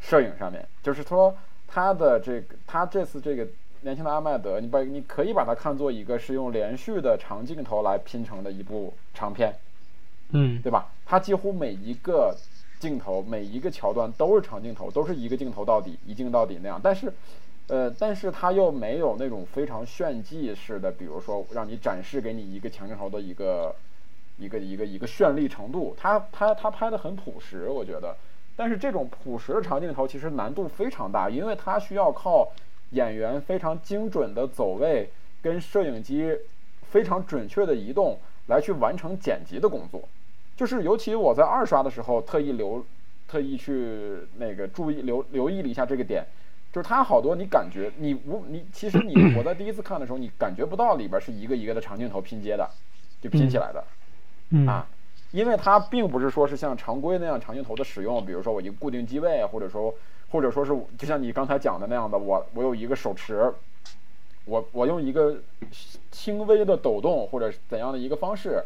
摄影上面。就是说，他的这个他这次这个年轻的阿麦德，你把你可以把它看作一个是用连续的长镜头来拼成的一部长片，嗯，对吧？他几乎每一个镜头、每一个桥段都是长镜头，都是一个镜头到底，一镜到底那样。但是。呃，但是他又没有那种非常炫技式的，比如说让你展示给你一个强镜头的一个一个一个一个绚丽程度，他他他拍的很朴实，我觉得。但是这种朴实的长镜头其实难度非常大，因为它需要靠演员非常精准的走位跟摄影机非常准确的移动来去完成剪辑的工作。就是尤其我在二刷的时候，特意留特意去那个注意留留意了一下这个点。就是它好多，你感觉你无你其实你 (clears throat) 我在第一次看的时候，你感觉不到里边是一个一个的长镜头拼接的，就拼起来的，啊，因为它并不是说是像常规那样长镜头的使用，比如说我一个固定机位，或者说或者说是就像你刚才讲的那样的，我我有一个手持，我我用一个轻微的抖动或者怎样的一个方式，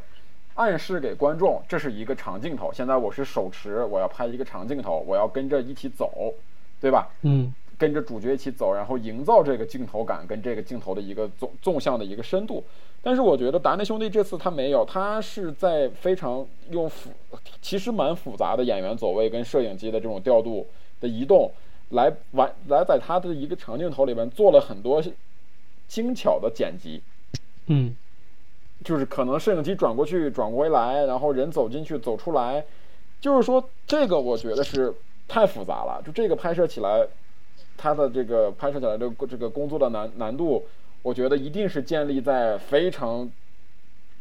暗示给观众这是一个长镜头，现在我是手持，我要拍一个长镜头，我要跟着一起走，对吧？嗯。跟着主角一起走，然后营造这个镜头感跟这个镜头的一个纵纵向的一个深度。但是我觉得达内兄弟这次他没有，他是在非常用复，其实蛮复杂的演员走位跟摄影机的这种调度的移动，来完来在他的一个长镜头里边做了很多精巧的剪辑。嗯，就是可能摄影机转过去转回来，然后人走进去走出来，就是说这个我觉得是太复杂了，就这个拍摄起来。他的这个拍摄起来的这个工作的难难度，我觉得一定是建立在非常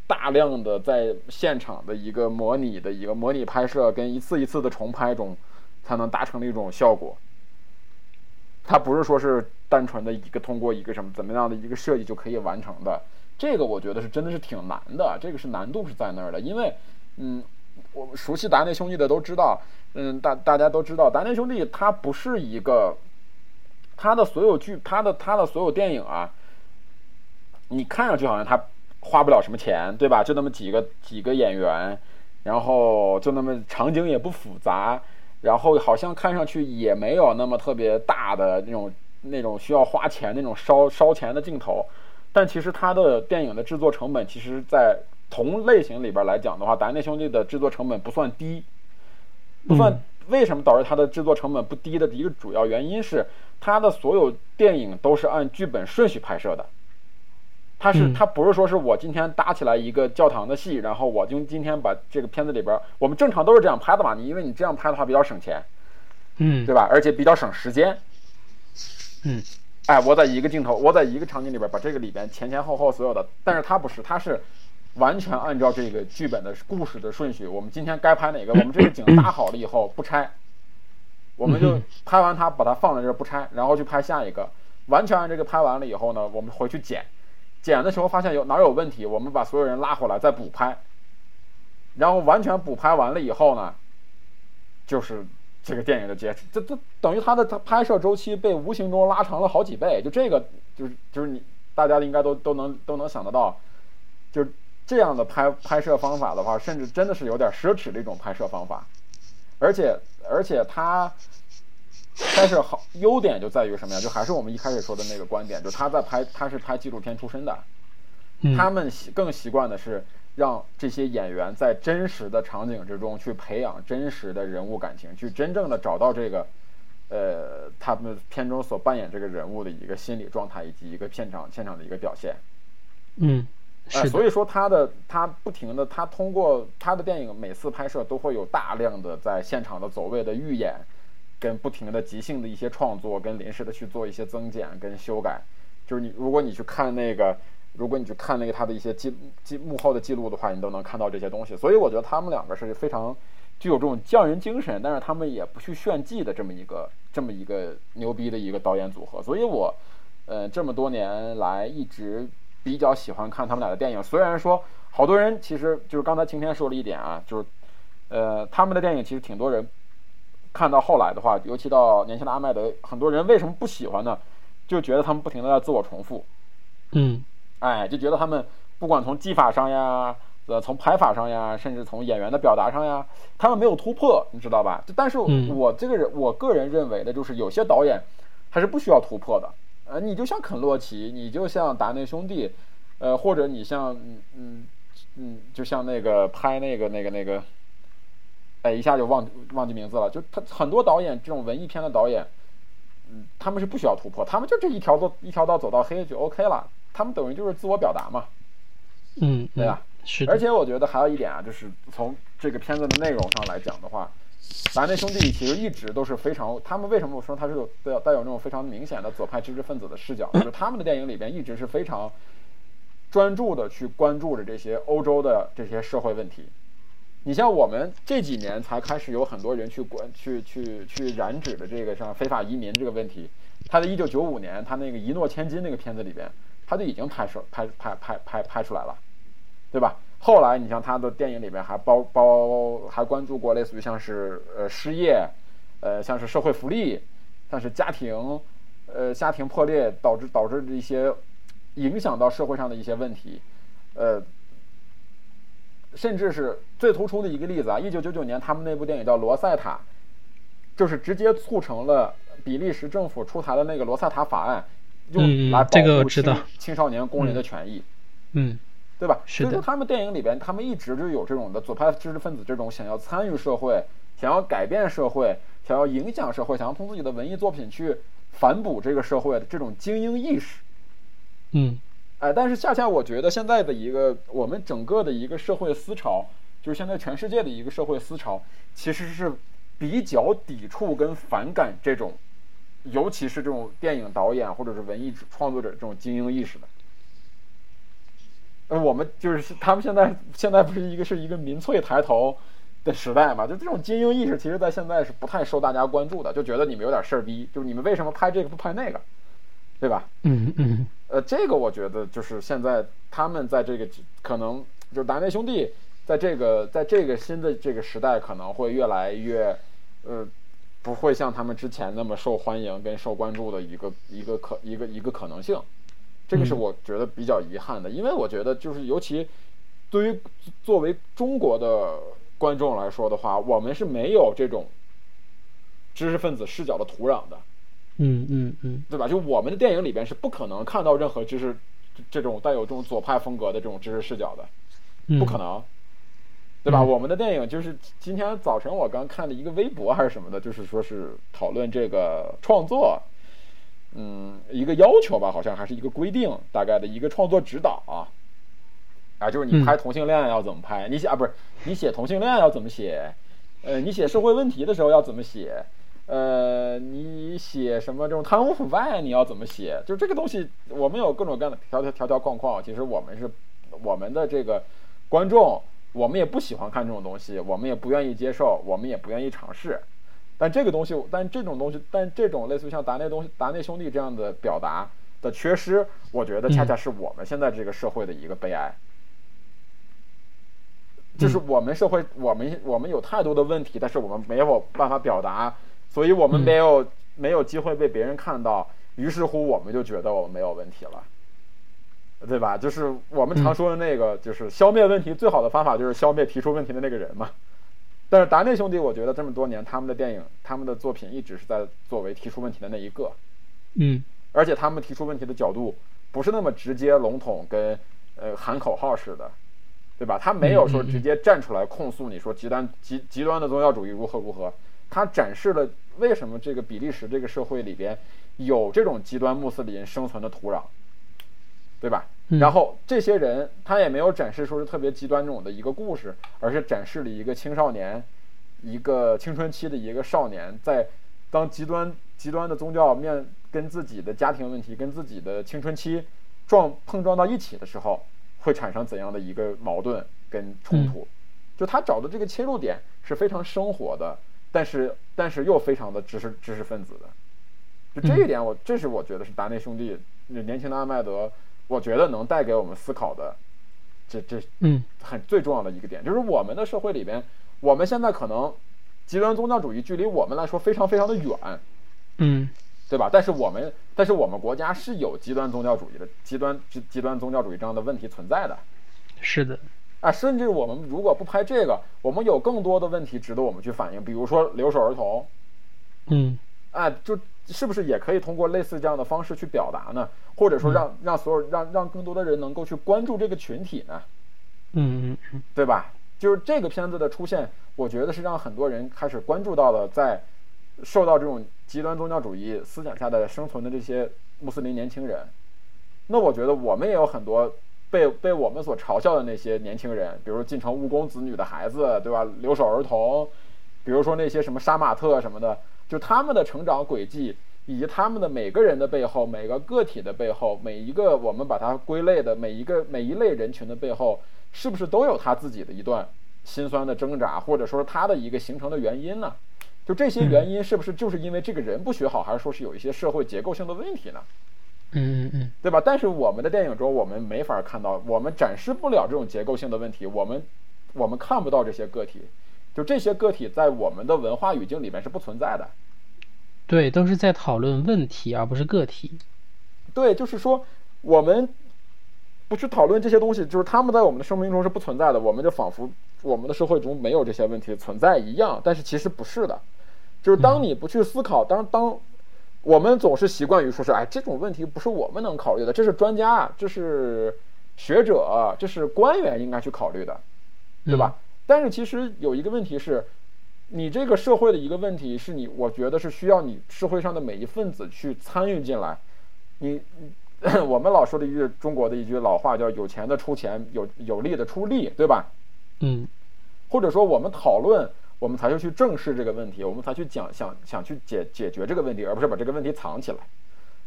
大量的在现场的一个模拟的一个模拟拍摄跟一次一次的重拍中，才能达成的一种效果。它不是说是单纯的一个通过一个什么怎么样的一个设计就可以完成的。这个我觉得是真的是挺难的，这个是难度是在那儿的。因为，嗯，我熟悉达内兄弟的都知道，嗯，大大家都知道达内兄弟他不是一个。他的所有剧，他的他的所有电影啊，你看上去好像他花不了什么钱，对吧？就那么几个几个演员，然后就那么场景也不复杂，然后好像看上去也没有那么特别大的那种那种需要花钱那种烧烧钱的镜头，但其实他的电影的制作成本，其实在同类型里边来讲的话，达内兄弟的制作成本不算低，不算。为什么导致它的制作成本不低的一个主要原因是，它的所有电影都是按剧本顺序拍摄的。它是它不是说是我今天搭起来一个教堂的戏，然后我就今天把这个片子里边，我们正常都是这样拍的嘛？你因为你这样拍的话比较省钱，嗯，对吧？而且比较省时间，嗯，哎，我在一个镜头，我在一个场景里边把这个里边前前后后所有的，但是它不是，它是。完全按照这个剧本的故事的顺序，我们今天该拍哪个？我们这个景搭好了以后不拆，我们就拍完它，把它放在这儿不拆，然后去拍下一个。完全按这个拍完了以后呢，我们回去剪，剪的时候发现有哪有问题，我们把所有人拉回来再补拍，然后完全补拍完了以后呢，就是这个电影的结，这这等于它的它拍摄周期被无形中拉长了好几倍。就这个就是就是你大家应该都都能都能想得到，就是。这样的拍拍摄方法的话，甚至真的是有点奢侈的一种拍摄方法，而且而且它拍摄好优点就在于什么呀？就还是我们一开始说的那个观点，就他在拍他是拍纪录片出身的，他们习更习惯的是让这些演员在真实的场景之中去培养真实的人物感情，去真正的找到这个呃他们片中所扮演这个人物的一个心理状态以及一个片场现场的一个表现，嗯。哎，所以说他的他不停的，他通过他的电影每次拍摄都会有大量的在现场的走位的预演，跟不停的即兴的一些创作，跟临时的去做一些增减跟修改。就是你如果你去看那个，如果你去看那个他的一些记记幕后的记录的话，你都能看到这些东西。所以我觉得他们两个是非常具有这种匠人精神，但是他们也不去炫技的这么一个这么一个牛逼的一个导演组合。所以我，呃，这么多年来一直。比较喜欢看他们俩的电影，虽然说好多人其实就是刚才晴天说了一点啊，就是，呃，他们的电影其实挺多人看到后来的话，尤其到年轻的阿麦德，很多人为什么不喜欢呢？就觉得他们不停的在自我重复，嗯，哎，就觉得他们不管从技法上呀，呃，从拍法上呀，甚至从演员的表达上呀，他们没有突破，你知道吧？就但是我这个人，我个人认为的就是有些导演他是不需要突破的。呃，你就像肯洛奇，你就像达内兄弟，呃，或者你像，嗯嗯嗯，就像那个拍那个那个那个，哎，一下就忘忘记名字了。就他很多导演这种文艺片的导演，嗯，他们是不需要突破，他们就这一条路一条道走到黑就 OK 了，他们等于就是自我表达嘛，嗯，对吧？是。而且我觉得还有一点啊，就是从这个片子的内容上来讲的话。达内兄弟其实一直都是非常，他们为什么我说他是带有带有那种非常明显的左派知识分子的视角？就是他们的电影里边一直是非常专注的去关注着这些欧洲的这些社会问题。你像我们这几年才开始有很多人去关去去去染指的这个像非法移民这个问题，他在一九九五年他那个一诺千金那个片子里边，他就已经拍摄拍拍拍拍拍出来了，对吧？后来，你像他的电影里面还包包还关注过类似于像是呃失业，呃像是社会福利，像是家庭，呃家庭破裂导致导致的一些影响到社会上的一些问题，呃，甚至是最突出的一个例子啊，一九九九年他们那部电影叫《罗塞塔》，就是直接促成了比利时政府出台的那个罗塞塔法案，用来保护青青少年工人的权益，嗯。对吧？所以说，他们电影里边，他们一直就有这种的左派知识分子这种想要参与社会、想要改变社会、想要影响社会、想要通过自己的文艺作品去反哺这个社会的这种精英意识。嗯，哎，但是恰恰我觉得现在的一个我们整个的一个社会思潮，就是现在全世界的一个社会思潮，其实是比较抵触跟反感这种，尤其是这种电影导演或者是文艺创作者这种精英意识的。呃，我们就是他们现在现在不是一个是一个民粹抬头的时代嘛？就这种精英意识，其实，在现在是不太受大家关注的，就觉得你们有点事儿逼，就是你们为什么拍这个不拍那个，对吧？嗯嗯。呃，这个我觉得就是现在他们在这个可能就是达内兄弟在这个在这个新的这个时代可能会越来越呃不会像他们之前那么受欢迎跟受关注的一个一个可一个一个可能性。这个是我觉得比较遗憾的，因为我觉得就是尤其对于作为中国的观众来说的话，我们是没有这种知识分子视角的土壤的，嗯嗯嗯，对吧？就我们的电影里边是不可能看到任何知识这种带有这种左派风格的这种知识视角的，不可能。对吧？我们的电影就是今天早晨我刚看了一个微博还是什么的，就是说是讨论这个创作，嗯，一个要求吧，好像还是一个规定，大概的一个创作指导啊，啊，就是你拍同性恋要怎么拍？你写啊，不是你写同性恋要怎么写？呃，你写社会问题的时候要怎么写？呃，你写什么这种贪污腐败你要怎么写？就这个东西，我们有各种各样的条条条条框框，其实我们是我们的这个观众。我们也不喜欢看这种东西，我们也不愿意接受，我们也不愿意尝试。但这个东西，但这种东西，但这种类似于像达内东西、达内兄弟这样的表达的缺失，我觉得恰恰是我们现在这个社会的一个悲哀。就是我们社会，我们我们有太多的问题，但是我们没有办法表达，所以我们没有没有机会被别人看到，于是乎我们就觉得我们没有问题了。对吧？就是我们常说的那个，就是消灭问题最好的方法就是消灭提出问题的那个人嘛。但是达内兄弟，我觉得这么多年他们的电影、他们的作品一直是在作为提出问题的那一个。嗯。而且他们提出问题的角度不是那么直接、笼统跟呃喊口号似的，对吧？他没有说直接站出来控诉你说极端极极端的宗教主义如何如何，他展示了为什么这个比利时这个社会里边有这种极端穆斯林生存的土壤。对吧？然后这些人他也没有展示说是特别极端这种的一个故事，而是展示了一个青少年，一个青春期的一个少年，在当极端极端的宗教面跟自己的家庭问题、跟自己的青春期撞碰撞到一起的时候，会产生怎样的一个矛盾跟冲突？就他找的这个切入点是非常生活的，但是但是又非常的知识知识分子的。就这一点，我这是我觉得是达内兄弟年轻的阿麦德。我觉得能带给我们思考的，这这嗯，很最重要的一个点，就是我们的社会里边，我们现在可能极端宗教主义距离我们来说非常非常的远，嗯，对吧？但是我们但是我们国家是有极端宗教主义的极端极极端宗教主义这样的问题存在的，是的，啊，甚至我们如果不拍这个，我们有更多的问题值得我们去反映，比如说留守儿童，嗯，啊，就是不是也可以通过类似这样的方式去表达呢？或者说让让所有让让更多的人能够去关注这个群体呢？嗯嗯嗯，对吧？就是这个片子的出现，我觉得是让很多人开始关注到了在受到这种极端宗教主义思想下的生存的这些穆斯林年轻人。那我觉得我们也有很多被被我们所嘲笑的那些年轻人，比如进城务工子女的孩子，对吧？留守儿童，比如说那些什么杀马特什么的，就他们的成长轨迹。以及他们的每个人的背后，每个个体的背后，每一个我们把它归类的每一个每一类人群的背后，是不是都有他自己的一段心酸的挣扎，或者说他的一个形成的原因呢？就这些原因是不是就是因为这个人不学好，还是说是有一些社会结构性的问题呢？嗯嗯嗯，对吧？但是我们的电影中，我们没法看到，我们展示不了这种结构性的问题，我们我们看不到这些个体，就这些个体在我们的文化语境里面是不存在的。对，都是在讨论问题，而不是个体。对，就是说，我们不去讨论这些东西，就是他们在我们的生命中是不存在的，我们就仿佛我们的社会中没有这些问题存在一样。但是其实不是的，就是当你不去思考，当当我们总是习惯于说是，哎，这种问题不是我们能考虑的，这是专家，这是学者，这是官员应该去考虑的，对吧？但是其实有一个问题是。你这个社会的一个问题是你，我觉得是需要你社会上的每一份子去参与进来。你，我们老说的一句中国的一句老话叫“有钱的出钱，有有力的出力”，对吧？嗯。或者说，我们讨论，我们才会去正视这个问题，我们才去讲，想想去解解决这个问题，而不是把这个问题藏起来。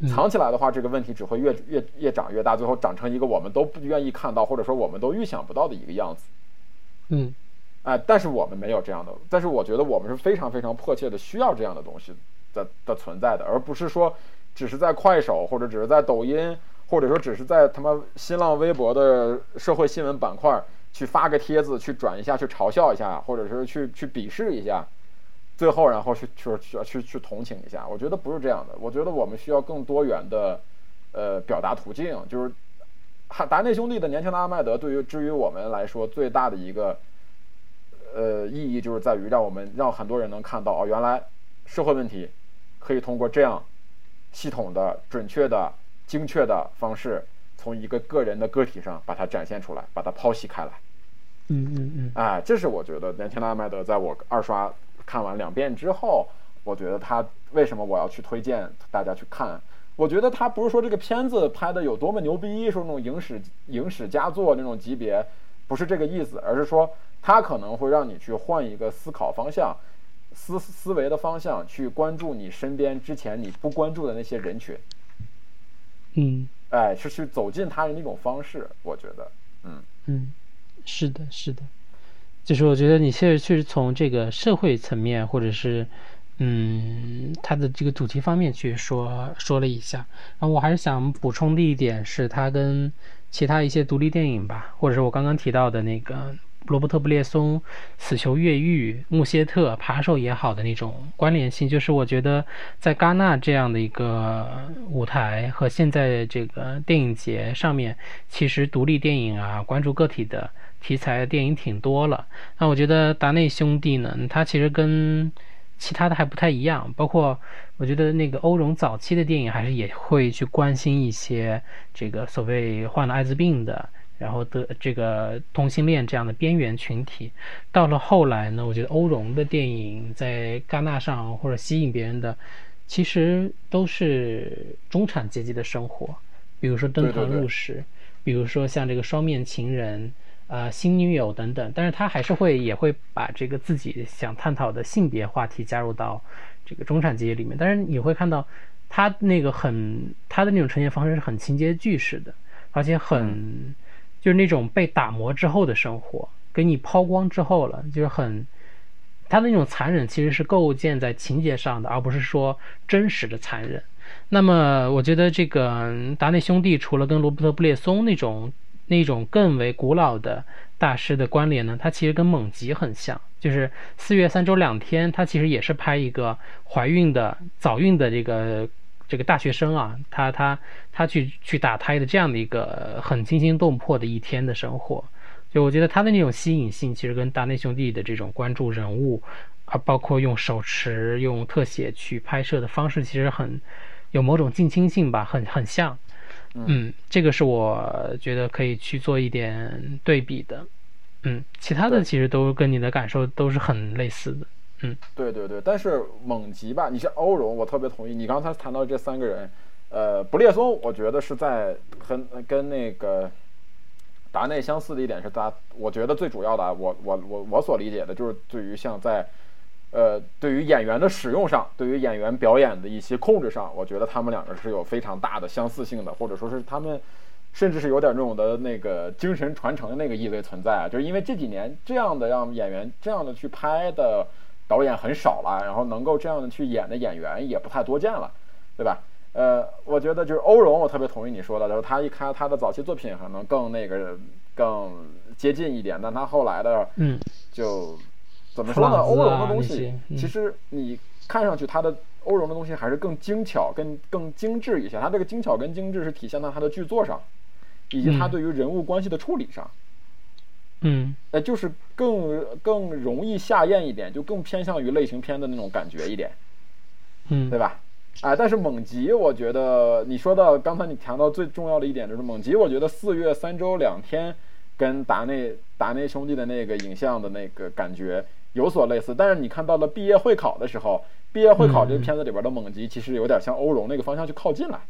藏起来的话，这个问题只会越越越长越大，最后长成一个我们都不愿意看到，或者说我们都预想不到的一个样子。嗯。哎，但是我们没有这样的，但是我觉得我们是非常非常迫切的需要这样的东西的的存在的，而不是说只是在快手或者只是在抖音，或者说只是在他妈新浪微博的社会新闻板块去发个帖子，去转一下，去嘲笑一下，或者是去去鄙视一下，最后然后去去去去去同情一下。我觉得不是这样的，我觉得我们需要更多元的呃表达途径。就是哈达内兄弟的年轻的阿麦德，对于至于我们来说最大的一个呃意义，就是在于让我们让很多人能看到哦，原来社会问题可以通过这样系统的、准确的、精确的方式，从一个个人的个体上把它展现出来，把它剖析开来。嗯嗯嗯，哎，这是我觉得年轻的阿麦德，在我二刷看完两遍之后，我觉得他为什么我要去推荐大家去看？我觉得他不是说这个片子拍的有多么牛逼，说那种影史影史佳作那种级别，不是这个意思，而是说他可能会让你去换一个思考方向、思思维的方向，去关注你身边之前你不关注的那些人群。嗯，哎，是去走进他人的一种方式，我觉得，嗯嗯。是的，是的，就是我觉得你现在确实从这个社会层面，或者是，嗯，他的这个主题方面去说说了一下。然后我还是想补充的一点是，他跟其他一些独立电影吧，或者是我刚刚提到的那个。罗伯特·布列松《死囚越狱》、穆歇特《扒手》也好的那种关联性，就是我觉得在戛纳这样的一个舞台和现在这个电影节上面，其实独立电影啊，关注个体的题材电影挺多了。那我觉得达内兄弟呢，他其实跟其他的还不太一样，包括我觉得那个欧荣早期的电影还是也会去关心一些这个所谓患了艾滋病的。然后的这个同性恋这样的边缘群体，到了后来呢，我觉得欧荣的电影在戛纳上或者吸引别人的，其实都是中产阶级的生活，比如说《登堂入室》，比如说像这个《双面情人》啊，《新女友》等等。但是他还是会也会把这个自己想探讨的性别话题加入到这个中产阶级里面。但是你会看到他那个很他的那种呈现方式是很情节剧式的，而且很。就是那种被打磨之后的生活，给你抛光之后了，就是很，他的那种残忍其实是构建在情节上的，而不是说真实的残忍。那么，我觉得这个达内兄弟除了跟罗伯特·布列松那种那种更为古老的大师的关联呢，他其实跟猛吉很像，就是四月三周两天，他其实也是拍一个怀孕的早孕的这个。这个大学生啊，他他他去去打胎的这样的一个很惊心动魄的一天的生活，就我觉得他的那种吸引性，其实跟大内兄弟的这种关注人物，啊，包括用手持、用特写去拍摄的方式，其实很有某种近亲性吧，很很像。嗯，这个是我觉得可以去做一点对比的。嗯，其他的其实都跟你的感受都是很类似的。嗯，对对对，但是猛吉吧，你像欧荣，我特别同意你刚才谈到这三个人，呃，不列松，我觉得是在很跟那个达内相似的一点是，他我觉得最主要的，我我我我所理解的就是对于像在呃对于演员的使用上，对于演员表演的一些控制上，我觉得他们两个是有非常大的相似性的，或者说是他们甚至是有点那种的那个精神传承的那个意味存在，就是因为这几年这样的让演员这样的去拍的。导演很少了，然后能够这样的去演的演员也不太多见了，对吧？呃，我觉得就是欧荣，我特别同意你说的，就是他一开他的早期作品可能更那个更接近一点，但他后来的，嗯，就怎么说呢？欧荣的东西，其实你看上去它的欧荣的东西还是更精巧、更更精致一些。它这个精巧跟精致是体现在它的剧作上，以及它对于人物关系的处理上。嗯，呃，就是更更容易下咽一点，就更偏向于类型片的那种感觉一点，嗯，对吧？哎，但是猛吉，我觉得你说到刚才你谈到最重要的一点就是猛吉，我觉得四月三周两天跟达内达内兄弟的那个影像的那个感觉有所类似，但是你看到了毕业会考的时候，毕业会考这个片子里边的猛吉其实有点向欧荣那个方向去靠近了。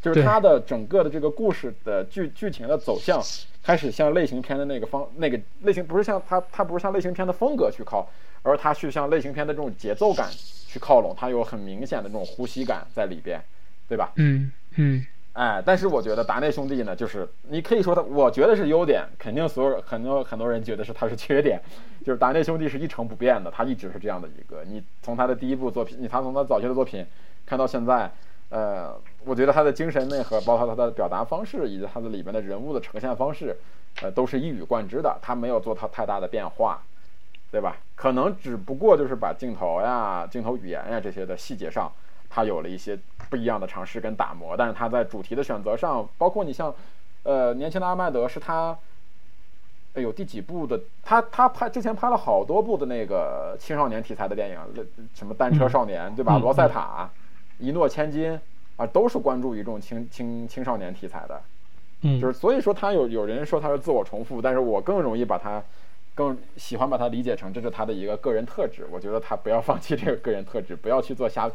就是它的整个的这个故事的剧剧情的走向，开始向类型片的那个方那个类型不是像它它不是向类型片的风格去靠，而它去向类型片的这种节奏感去靠拢，它有很明显的这种呼吸感在里边，对吧？嗯嗯，哎，但是我觉得达内兄弟呢，就是你可以说他，我觉得是优点，肯定所有很多很多人觉得是他是缺点，(laughs) 就是达内兄弟是一成不变的，他一直是这样的一个，你从他的第一部作品，你他从他早期的作品看到现在。呃，我觉得他的精神内核，包括他的表达方式，以及他的里面的人物的呈现方式，呃，都是一语贯之的。他没有做他太大的变化，对吧？可能只不过就是把镜头呀、镜头语言呀这些的细节上它有了一些不一样的尝试跟打磨。但是他在主题的选择上，包括你像，呃，年轻的阿麦德是他，哎呦，第几部的？他他拍之前拍了好多部的那个青少年题材的电影，什么单车少年，对吧？罗塞塔、一诺千金啊，都是关注于这种青青青少年题材的。嗯，就是所以说他有有人说他是自我重复，但是我更容易把他更喜欢把它理解成这是他的一个个人特质。我觉得他不要放弃这个个人特质，不要去做瞎，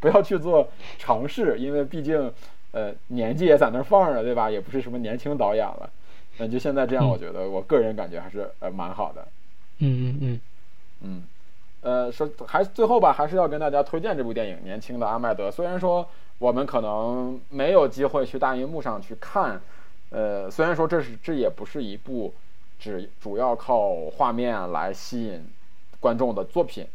不要去做尝试，因为毕竟呃年纪也在那儿放着，对吧？也不是什么年轻导演了。那就现在这样，我觉得我个人感觉还是呃蛮好的。嗯嗯嗯嗯，呃，说还最后吧，还是要跟大家推荐这部电影《年轻的阿麦德》。虽然说我们可能没有机会去大荧幕上去看。呃，虽然说这是这也不是一部只主要靠画面来吸引观众的作品，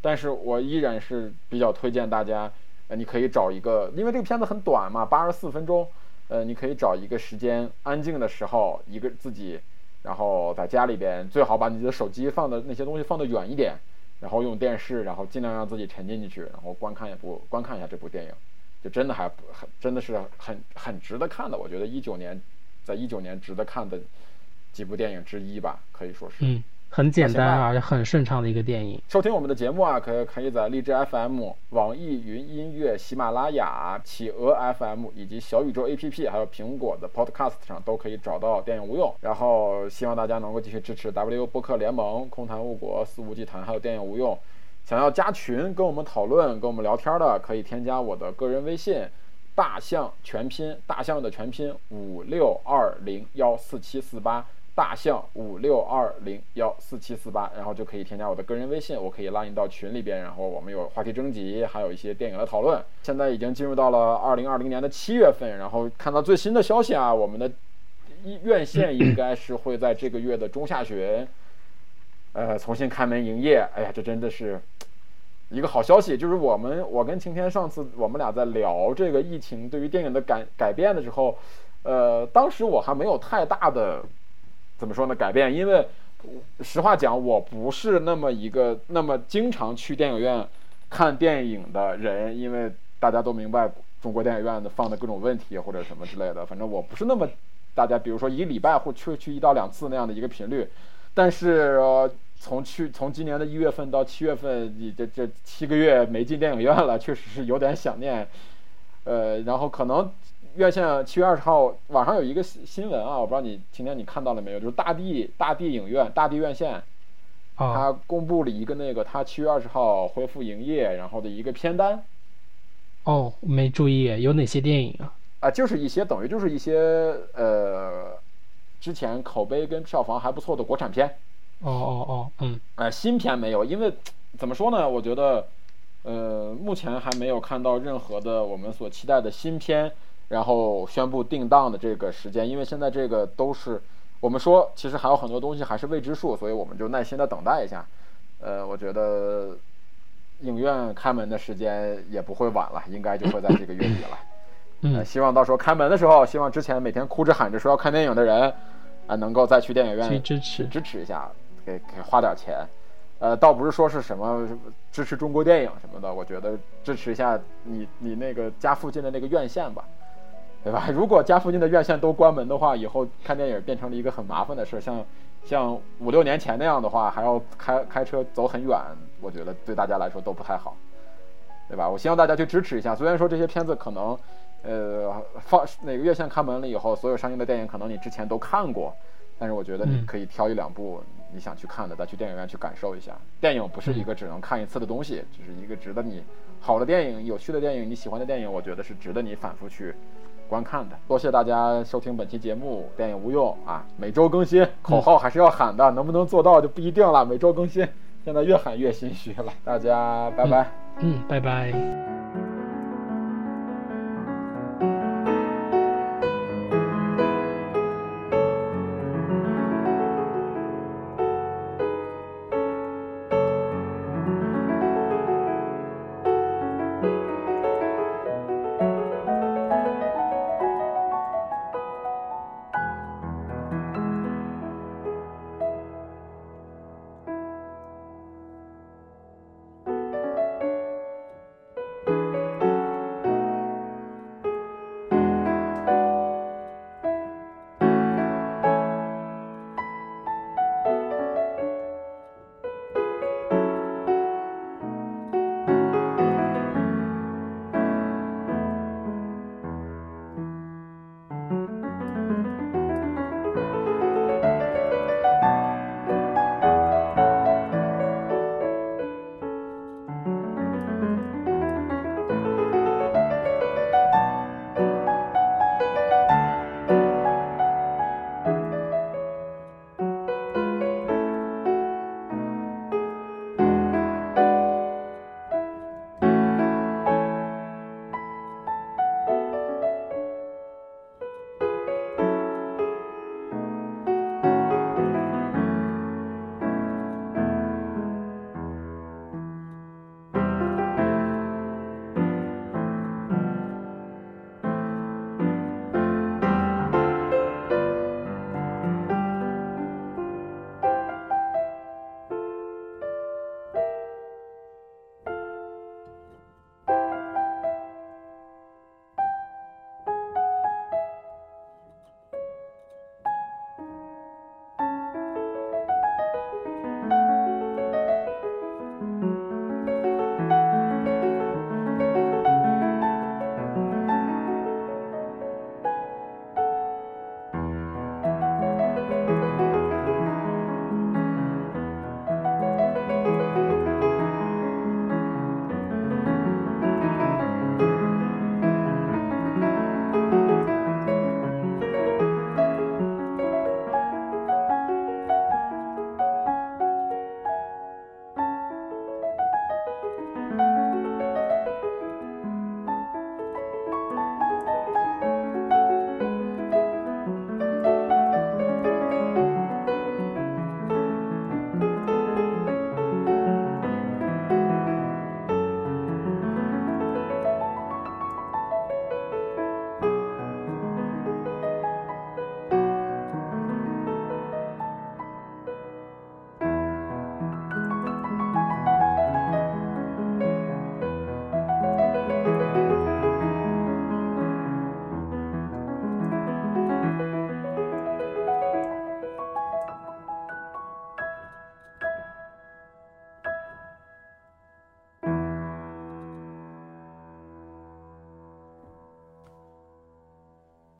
但是我依然是比较推荐大家，呃，你可以找一个，因为这个片子很短嘛，八十四分钟，呃，你可以找一个时间安静的时候，一个自己，然后在家里边，最好把你的手机放的那些东西放得远一点，然后用电视，然后尽量让自己沉浸进去，然后观看一部观看一下这部电影，就真的还很真的是很很值得看的，我觉得一九年。在一九年值得看的几部电影之一吧，可以说是。很简单而且很顺畅的一个电影。收听我们的节目啊，可可以在荔枝 FM、网易云音乐、喜马拉雅、企鹅 FM 以及小宇宙 APP，还有苹果的 Podcast 上都可以找到电影无用。然后希望大家能够继续支持 W 播客联盟、空谈误国、肆无忌谈，还有电影无用。想要加群跟我们讨论、跟我们聊天的，可以添加我的个人微信。大象全拼，大象的全拼五六二零幺四七四八，大象五六二零幺四七四八，然后就可以添加我的个人微信，我可以拉你到群里边，然后我们有话题征集，还有一些电影的讨论。现在已经进入到了二零二零年的七月份，然后看到最新的消息啊，我们的院线应该是会在这个月的中下旬，呃，重新开门营业。哎呀，这真的是。一个好消息就是，我们我跟晴天上次我们俩在聊这个疫情对于电影的改改变的时候，呃，当时我还没有太大的怎么说呢改变，因为实话讲，我不是那么一个那么经常去电影院看电影的人，因为大家都明白中国电影院的放的各种问题或者什么之类的，反正我不是那么大家比如说一个礼拜或去去一到两次那样的一个频率，但是。呃从去从今年的一月份到七月份，你这这七个月没进电影院了，确实是有点想念。呃，然后可能院线七月二十号网上有一个新新闻啊，我不知道你今天你看到了没有？就是大地大地影院大地院线，它公布了一个那个它七月二十号恢复营业然后的一个片单。哦，没注意，有哪些电影啊？啊，就是一些等于就是一些呃之前口碑跟票房还不错的国产片。哦哦哦，嗯，哎，新片没有，因为怎么说呢？我觉得，呃，目前还没有看到任何的我们所期待的新片，然后宣布定档的这个时间，因为现在这个都是我们说，其实还有很多东西还是未知数，所以我们就耐心的等待一下。呃，我觉得影院开门的时间也不会晚了，应该就会在这个月底了。嗯，希望到时候开门的时候，希望之前每天哭着喊着说要看电影的人，啊，能够再去电影院去支持支持一下。给给花点钱，呃，倒不是说是什么支持中国电影什么的，我觉得支持一下你你那个家附近的那个院线吧，对吧？(laughs) 如果家附近的院线都关门的话，以后看电影变成了一个很麻烦的事，像像五六年前那样的话，还要开开车走很远，我觉得对大家来说都不太好，对吧？我希望大家去支持一下，虽然说这些片子可能，呃，放哪个院线开门了以后，所有上映的电影可能你之前都看过，但是我觉得你可以挑一两部。你想去看的，再去电影院去感受一下。电影不是一个只能看一次的东西，只是一个值得你好的电影、有趣的电影、你喜欢的电影，我觉得是值得你反复去观看的。多谢大家收听本期节目，电影无用啊，每周更新，口号还是要喊的，能不能做到就不一定了。每周更新，现在越喊越心虚了。大家拜拜，嗯，拜拜。